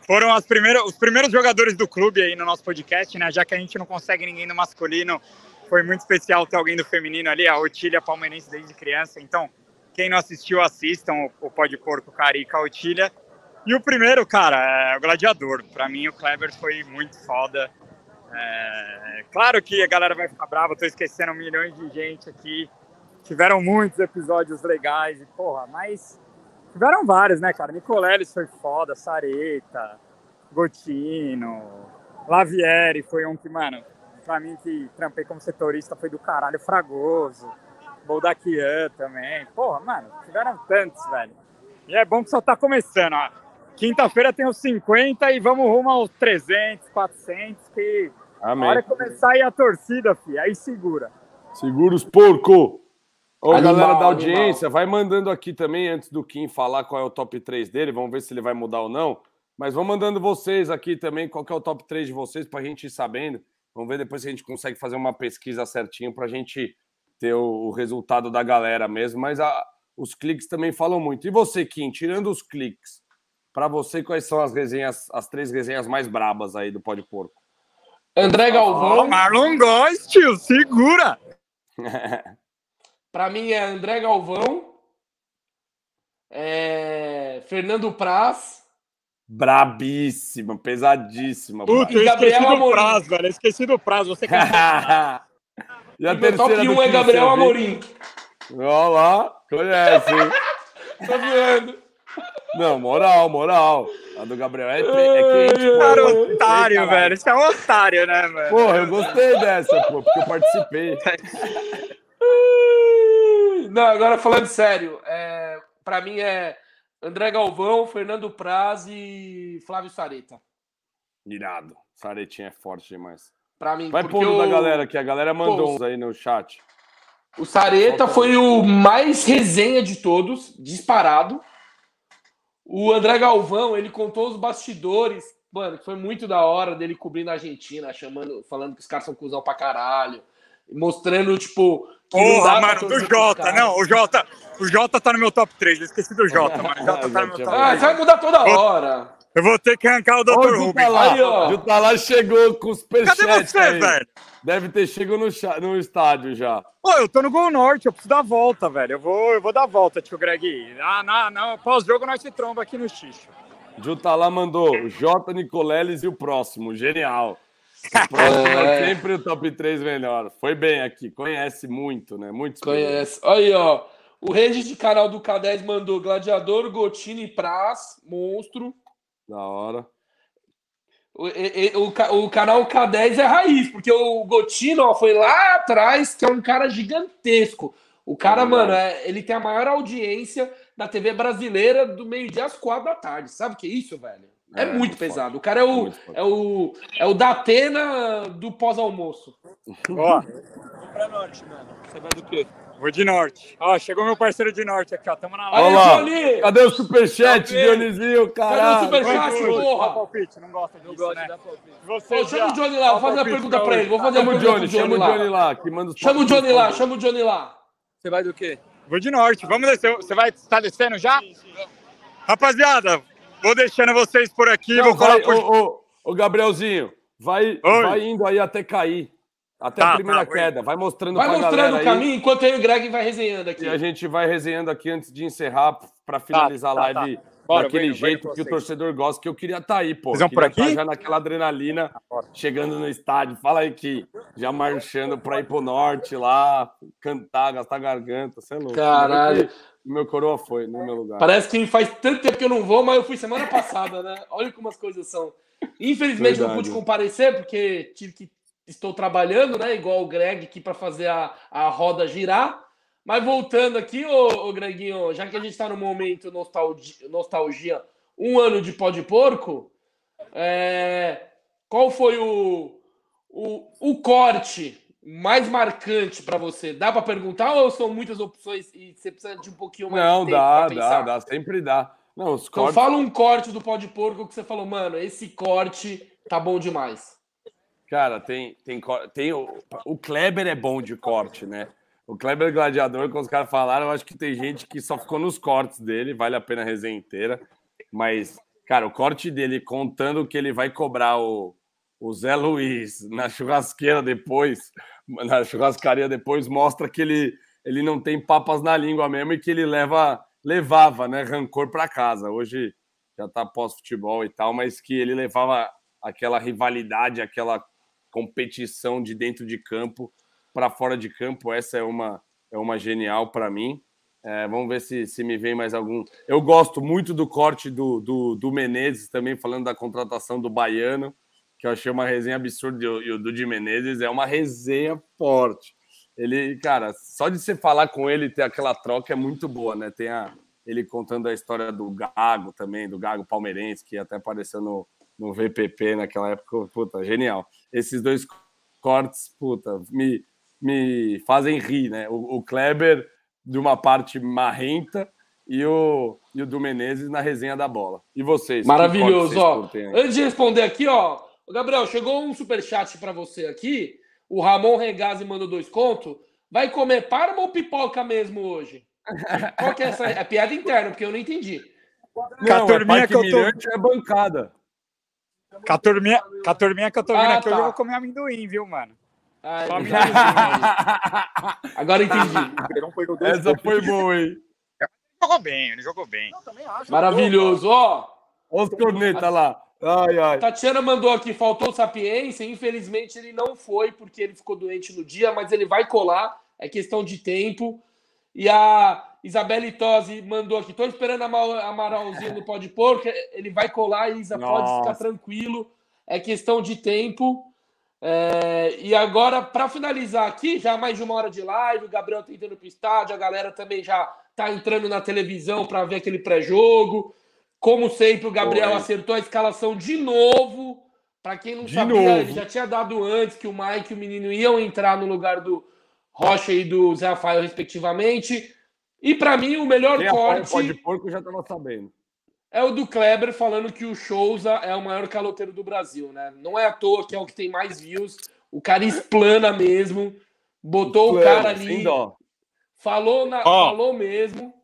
foram as primeiras, os primeiros jogadores do clube aí no nosso podcast, né? Já que a gente não consegue ninguém no masculino, foi muito especial ter alguém do feminino ali, a Otília palmeirense desde criança. Então, quem não assistiu, assistam o, o Pode Porco Carica Otília. E o primeiro, cara, é o Gladiador. Pra mim, o Kleber foi muito foda. É, claro que a galera vai ficar brava, tô esquecendo milhões de gente aqui. Tiveram muitos episódios legais e, porra, mas tiveram vários, né, cara? Nicoleles foi foda, Sareta, Gotino, Lavieri foi um que, mano, pra mim que trampei como setorista foi do caralho, Fragoso, Boldaquian também. Porra, mano, tiveram tantos, velho. E é bom que só tá começando, ó. Quinta-feira tem os 50 e vamos rumo aos 300, 400, que a Amém. hora que começar aí a torcida, fi, aí segura. Segura os porco. Ô, Animal, galera da animal. audiência, vai mandando aqui também, antes do Kim falar qual é o top 3 dele, vamos ver se ele vai mudar ou não. Mas vão mandando vocês aqui também, qual que é o top 3 de vocês, pra gente ir sabendo. Vamos ver depois se a gente consegue fazer uma pesquisa certinho pra gente ter o, o resultado da galera mesmo. Mas a- os cliques também falam muito. E você, Kim, tirando os cliques, pra você, quais são as resenhas, as três resenhas mais brabas aí do Pode Porco? André Galvão, Marlon Góes, tio, segura! (laughs) pra mim é André Galvão, é, Fernando Praz, Brabíssima, pesadíssima. Puta, E eu Gabriel esqueci do prazo, velho. Eu esqueci do prazo. Você quer... (laughs) e a e meu top terceira 1 do é Gabriel? Amorim. Olha lá, conhece, hein? (laughs) Tá zoando. Não, moral, moral. A do Gabriel é, é quente, pô. Cara, otário, caralho. velho. Você é um otário, né, velho? Porra, eu gostei dessa, pô, porque eu participei. (laughs) Não, agora falando sério, é, para mim é André Galvão, Fernando Praz e Flávio Sareta. Irado. Saretinha é forte demais. Para mim, Vai pondo da o- galera aqui, a galera mandou Pô, uns aí no chat. O Sareta foi o mais resenha de todos, disparado. O André Galvão, ele contou os bastidores, mano, que foi muito da hora dele cobrindo a Argentina, chamando, falando que os caras são cuzão pra caralho, mostrando, tipo, Porra, mano, do Jota. Não, o Jota, o Jota tá no meu top 3. Eu esqueci do Jota, (laughs) mano. O Jota tá no meu top Ah, 3. você vai mudar toda hora. Eu vou ter que arrancar o Ô, Dr. Rubens. Jutalá, Aí, ó. Jutalá chegou com os superchat Cadê você, aí. velho? Deve ter chegado no, no estádio já. Pô, eu tô no Gol Norte, eu preciso dar a volta, velho. Eu vou, eu vou dar a volta, tio Greg. Ah, não, não. Pós-jogo nós se tromba aqui no xixo. Jutalá mandou J. Nicoleles e o próximo. Genial. (laughs) O próximo é É. sempre o top 3 melhor. Foi bem aqui, conhece muito, né? Muito Conhece. Aí, ó. O rede de canal do K10 mandou Gladiador, Gotino e Praz, monstro. Da hora. O, o, o canal K10 é raiz, porque o Gotino ó, foi lá atrás, que é um cara gigantesco. O cara, É mano, é- ele tem a maior audiência da TV brasileira do meio-dia às quatro da tarde. Sabe o que é isso, velho? É, É, muito muito pesado. forte. O cara é o, forte. é o, é o da Atena do pós-almoço. Ó, (laughs) Pra norte, mano. Você vai do quê? Vou de norte. Ó, chegou meu parceiro de norte aqui, ó. Tamo na Aí, Olha lá. Johnny! Cadê o superchat, vendo? Dionisio? Cadê o Caralho. superchat, porra? palpite, não gosta disso, Não gosto né? de dar palpite. Você Ô, chama o Johnny lá, vou fazer uma palpite pergunta pra ele. Vou fazer Chama uma o pergunta Johnny, pro chama o lá. Johnny lá, que manda os Chama o. Johnny lá, chama o Johnny lá. Você vai do quê? Vou de norte. Vamos descer. Você vai tá descendo já? Rapaziada, vou deixando vocês por aqui. Não, vou falar vai, por... ô, ô, ô, Gabrielzinho, vai, Oi. vai indo aí até cair. Até Tá, a primeira tá, queda. Vai mostrando Vai pra mostrando o aí. caminho enquanto eu e o Greg vai resenhando aqui. E a gente vai resenhando aqui antes de encerrar para finalizar tá, a live tá. Bora, daquele vai jeito com que o torcedor gosta, que eu queria estar aí, pô. Vocês por Queria tá aqui? já naquela adrenalina, chegando no estádio. Fala aí que já marchando para ir pro norte lá, cantar, gastar garganta, você é louco. Caralho. O meu coroa foi no meu lugar. Parece que faz tanto tempo que eu não vou, mas eu fui semana passada, né? Olha como as coisas são. Infelizmente não Verdade. pude comparecer, porque tive que. Estou trabalhando, né? Igual o Greg aqui para fazer a, a roda girar. Mas voltando aqui, ô, ô Greguinho, já que a gente está no momento nostalgia, nostalgia, um ano de pó de porco, é, qual foi o, o, o corte mais marcante para você? Dá para perguntar ou são muitas opções e você precisa de um pouquinho mais Não, de tempo dá, dá, dá, sempre dá. Não, os Então cortes. fala um corte do pó de porco que você falou, mano, esse corte tá bom demais. Cara, tem, tem, tem o, o Kleber é bom de corte, né? O Kleber Gladiador, como os caras falaram, eu acho que tem gente que só ficou nos cortes dele, vale a pena a resenha inteira. Mas, cara, o corte dele contando que ele vai cobrar o, o Zé Luiz na churrasqueira depois, na churrascaria depois, mostra que ele, ele não tem papas na língua mesmo e que ele leva, levava, né, rancor para casa. Hoje já tá pós-futebol e tal, mas que ele levava aquela rivalidade, aquela competição de dentro de campo para fora de campo. Essa é uma, é uma genial para mim. É, vamos ver se, se me vem mais algum. Eu gosto muito do corte do, do, do Menezes também, falando da contratação do Baiano, que eu achei uma resenha absurda. E o, do de Menezes é uma resenha forte. Ele, cara, só de você falar com ele ter aquela troca é muito boa, né? Tem a, ele contando a história do Gago também, do Gago palmeirense, que até apareceu no, no VPP naquela época. Puta, genial. Esses dois cortes, puta, me, me fazem rir, né? O, o Kleber de uma parte marrenta e o, e o do Menezes na resenha da bola. E vocês? Maravilhoso, vocês ó. curtem? Antes de responder aqui, ó, Gabriel, chegou um superchat para você aqui. O Ramon Regazzi mandou dois contos. Vai comer parma ou pipoca mesmo hoje? Qual que é essa? É piada interna, porque eu não entendi. Não, é que eu tô- é bancada. Com a turminha, com a turminha que eu tô vendo Ah, aqui, tá. eu vou comer amendoim, viu, mano? Ai, Só amendoim. Agora entendi. Essa foi boa, hein? Jogou bem, ele jogou bem. Maravilhoso, ó. Olha os cornetas lá. Ai, ai. Tatiana mandou aqui, faltou sapiência. Infelizmente ele não foi porque ele ficou doente no dia, mas ele vai colar. É questão de tempo. E a Isabelle Tosi mandou aqui, tô esperando a Ama- Amaralzinho no pó de porco. Ele vai colar, Isa, pode Nossa. ficar tranquilo. É questão de tempo. É, e agora, para finalizar aqui, já mais de uma hora de live, o Gabriel tá indo pro estádio, a galera também já tá entrando na televisão para ver aquele pré-jogo. Como sempre, o Gabriel Oi. acertou a escalação de novo. Para quem não De sabia, novo. ele já tinha dado antes que o Mike e o menino iam entrar no lugar do Rocha e do Zé Rafael, respectivamente. E para mim, o melhor Quem o corte pó de porco já tava sabendo. é o do Kleber falando que o Souza é o maior caloteiro do Brasil, né? Não é à toa que é o que tem mais views. O cara explana mesmo. Botou o cara ali. Falou, na, Ó. falou mesmo.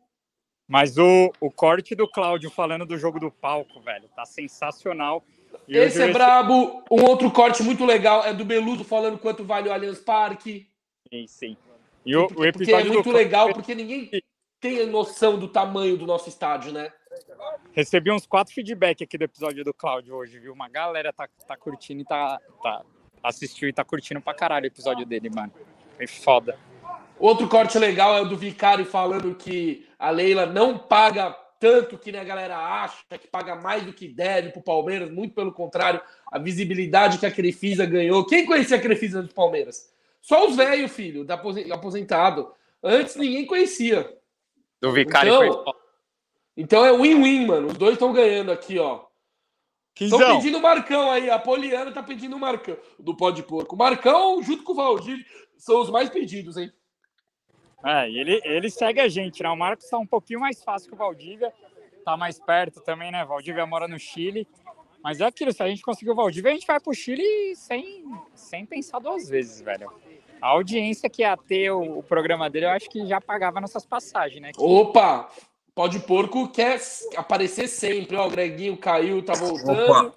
Mas o, o corte do Cláudio falando do jogo do palco, velho, tá sensacional. E Esse é eu- brabo. Um outro corte muito legal é do Beluso falando quanto vale o Allianz Parque. Sim, sim. E o, o Porque é episódio do muito Cláudio- legal, porque ninguém tem noção do tamanho do nosso estádio, né? Recebi uns quatro feedback aqui do episódio do Cláudio hoje, viu? Uma galera tá, tá curtindo e tá, tá. Assistiu e tá curtindo pra caralho o episódio dele, mano. Foi foda. Outro corte legal é o do Vicari falando que a Leila não paga tanto que né, a galera acha, que paga mais do que deve pro Palmeiras, muito pelo contrário, a visibilidade que a Crefisa ganhou. Quem conhecia a Crefisa do Palmeiras? Só os velhos, filho, da aposen- aposentado. Antes ninguém conhecia. Do Vicari Então, foi. Então é win-win, mano. Os dois estão ganhando aqui, ó. Estão pedindo o Marcão aí. A Poliana tá pedindo o Marcão do pó de porco. O Marcão, junto com o Valdir, são os mais pedidos, hein? É, e ele, ele segue a gente, né? O Marcos tá um pouquinho mais fácil que o Valdívia, tá mais perto também, né? Valdívia mora no Chile. Mas é aquilo, se a gente conseguir o Valdívia, a gente vai pro Chile sem, sem pensar duas vezes, velho. A audiência que ia ter o, o programa dele, eu acho que já pagava nossas passagens, né? Que- Opa! Pó de porco quer aparecer sempre. Ó, o Greguinho caiu, tá voltando. Opa.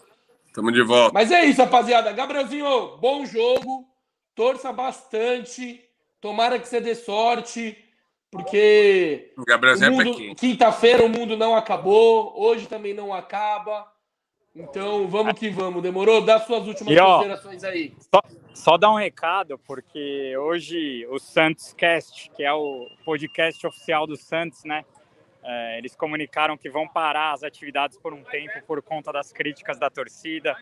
Tamo de volta. Mas é isso, rapaziada. Gabrielzinho, bom jogo. torça bastante. Tomara que você dê sorte, porque O Gabrielzinho o é mundo- pequeno. quinta-feira o mundo não acabou, hoje também não acaba. Então vamos que vamos. Demorou? Dá suas últimas E, ó, considerações aí. Só, só dar um recado, porque hoje o Santos Cast, que é o podcast oficial do Santos, né? é, eles comunicaram que vão parar as atividades por um tempo por conta das críticas da torcida.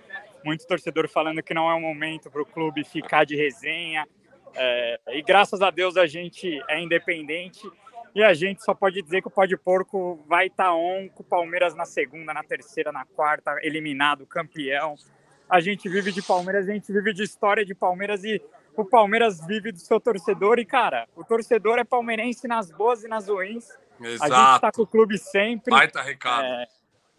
Muito torcedor falando que não é o momento para o clube ficar de resenha. É, e graças a Deus a gente é independente e a gente só pode dizer que o Pó de Porco vai estar on com o Palmeiras na segunda, na terceira, na quarta, eliminado, campeão. A gente vive de Palmeiras, a gente vive de história de Palmeiras e o Palmeiras vive do seu torcedor. E, cara, o torcedor é palmeirense nas boas e nas ruins. A gente Exato. tá com o clube sempre. Baita recado. É,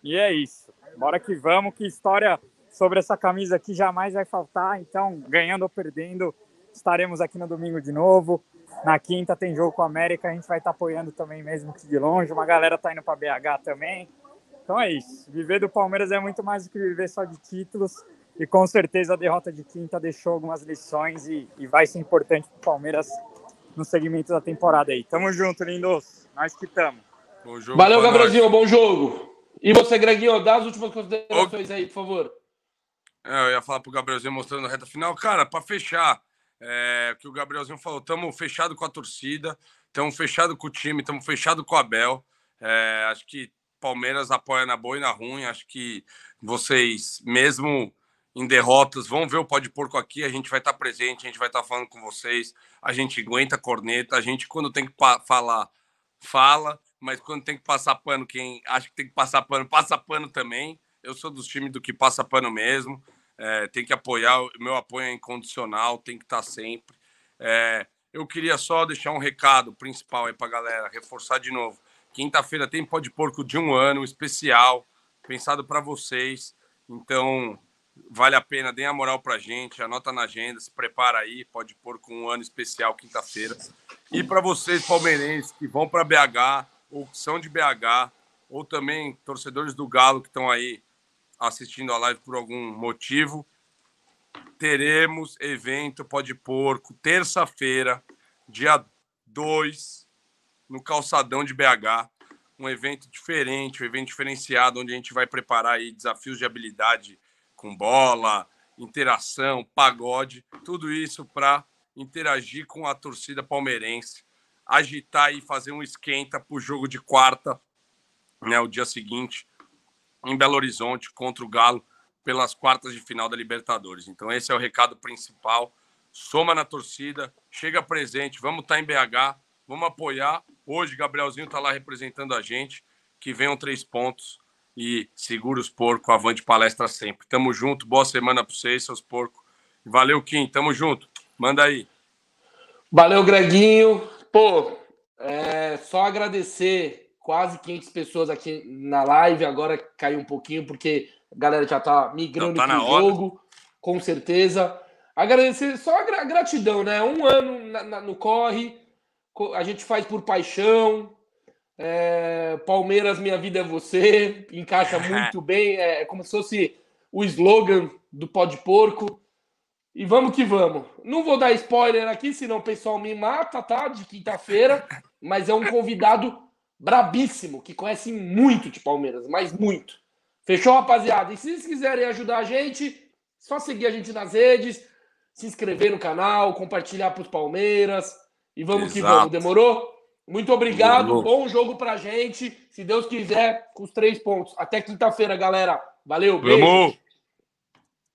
e é isso. Bora que vamos, que história sobre essa camisa aqui jamais vai faltar. Então, ganhando ou perdendo, estaremos aqui no domingo de novo. Na quinta tem jogo com a América, a gente vai estar apoiando também, mesmo que de longe. Uma galera tá indo para BH também. Então é isso. Viver do Palmeiras é muito mais do que viver só de títulos. E com certeza a derrota de quinta deixou algumas lições e, e vai ser importante para o Palmeiras no segmento da temporada aí. Tamo junto, lindos. Nós que tamo. Bom jogo Valeu, Gabrielzinho. Bom jogo. E você, Greginho, dá as últimas considerações aí, por favor. É, eu ia falar pro Gabrielzinho mostrando a reta final. Cara, para fechar, é, o que o Gabrielzinho falou, estamos fechado com a torcida, estamos fechado com o time, estamos fechado com o Abel. É, acho que Palmeiras apoia na boa e na ruim. Acho que vocês, mesmo em derrotas, vão ver o Pó de Porco aqui. A gente vai estar presente, a gente vai estar falando com vocês. A gente aguenta a corneta. A gente, quando tem que falar, fala. Mas quando tem que passar pano, quem acha que tem que passar pano, passa pano também. Eu sou dos times do que passa pano mesmo. É, tem que apoiar, o meu apoio é incondicional, tem que estar sempre. É, eu queria só deixar um recado principal aí para galera, reforçar de novo. Quinta-feira tem Pó de Porco de um ano, especial, pensado para vocês. Então, vale a pena, deem a moral pra gente, anota na agenda, se prepara aí, Pode Porco um ano especial quinta-feira. E para vocês palmeirenses que vão para BH ou que são de BH, ou também torcedores do Galo que estão aí assistindo a live por algum motivo, teremos evento Pode Porco, terça-feira, dia 2, no Calçadão de BH. Um evento diferente, um evento diferenciado, onde a gente vai preparar aí desafios de habilidade com bola, interação, pagode, tudo isso para interagir com a torcida palmeirense, agitar e fazer um esquenta para o jogo de quarta, né, o dia seguinte, em Belo Horizonte contra o Galo pelas quartas de final da Libertadores. Então esse é o recado principal. Soma na torcida, chega presente, vamos estar em BH, vamos apoiar. Hoje Gabrielzinho está lá representando a gente. Que venham três pontos e segura os porcos, avante palestra sempre. Tamo junto, boa semana para vocês, seus porcos. Valeu, Kim, tamo junto. Manda aí. Valeu, Greginho. Pô, é só agradecer quase 500 pessoas aqui na live. Agora caiu um pouquinho porque a galera já tá migrando Já tá pro na hora. jogo, com certeza. Agradecer só a gra- gratidão, né? Um ano na- na- no corre, co- a gente faz por paixão. É, Palmeiras, minha vida é você. Encaixa (laughs) muito bem. É como se fosse o slogan do Pó de Porco. E vamos que vamos. Não vou dar spoiler aqui, senão o pessoal me mata, tá? De quinta-feira. Mas é um convidado brabíssimo, que conhece muito de Palmeiras, mas muito. Fechou, rapaziada? E se vocês quiserem ajudar a gente, só seguir a gente nas redes, se inscrever no canal, compartilhar pros Palmeiras. E vamos que Exato. vamos. Demorou? Muito obrigado. Demorou. Bom jogo pra gente. Se Deus quiser, com os três pontos. Até quinta-feira, galera. Valeu. Beijo. Vamos!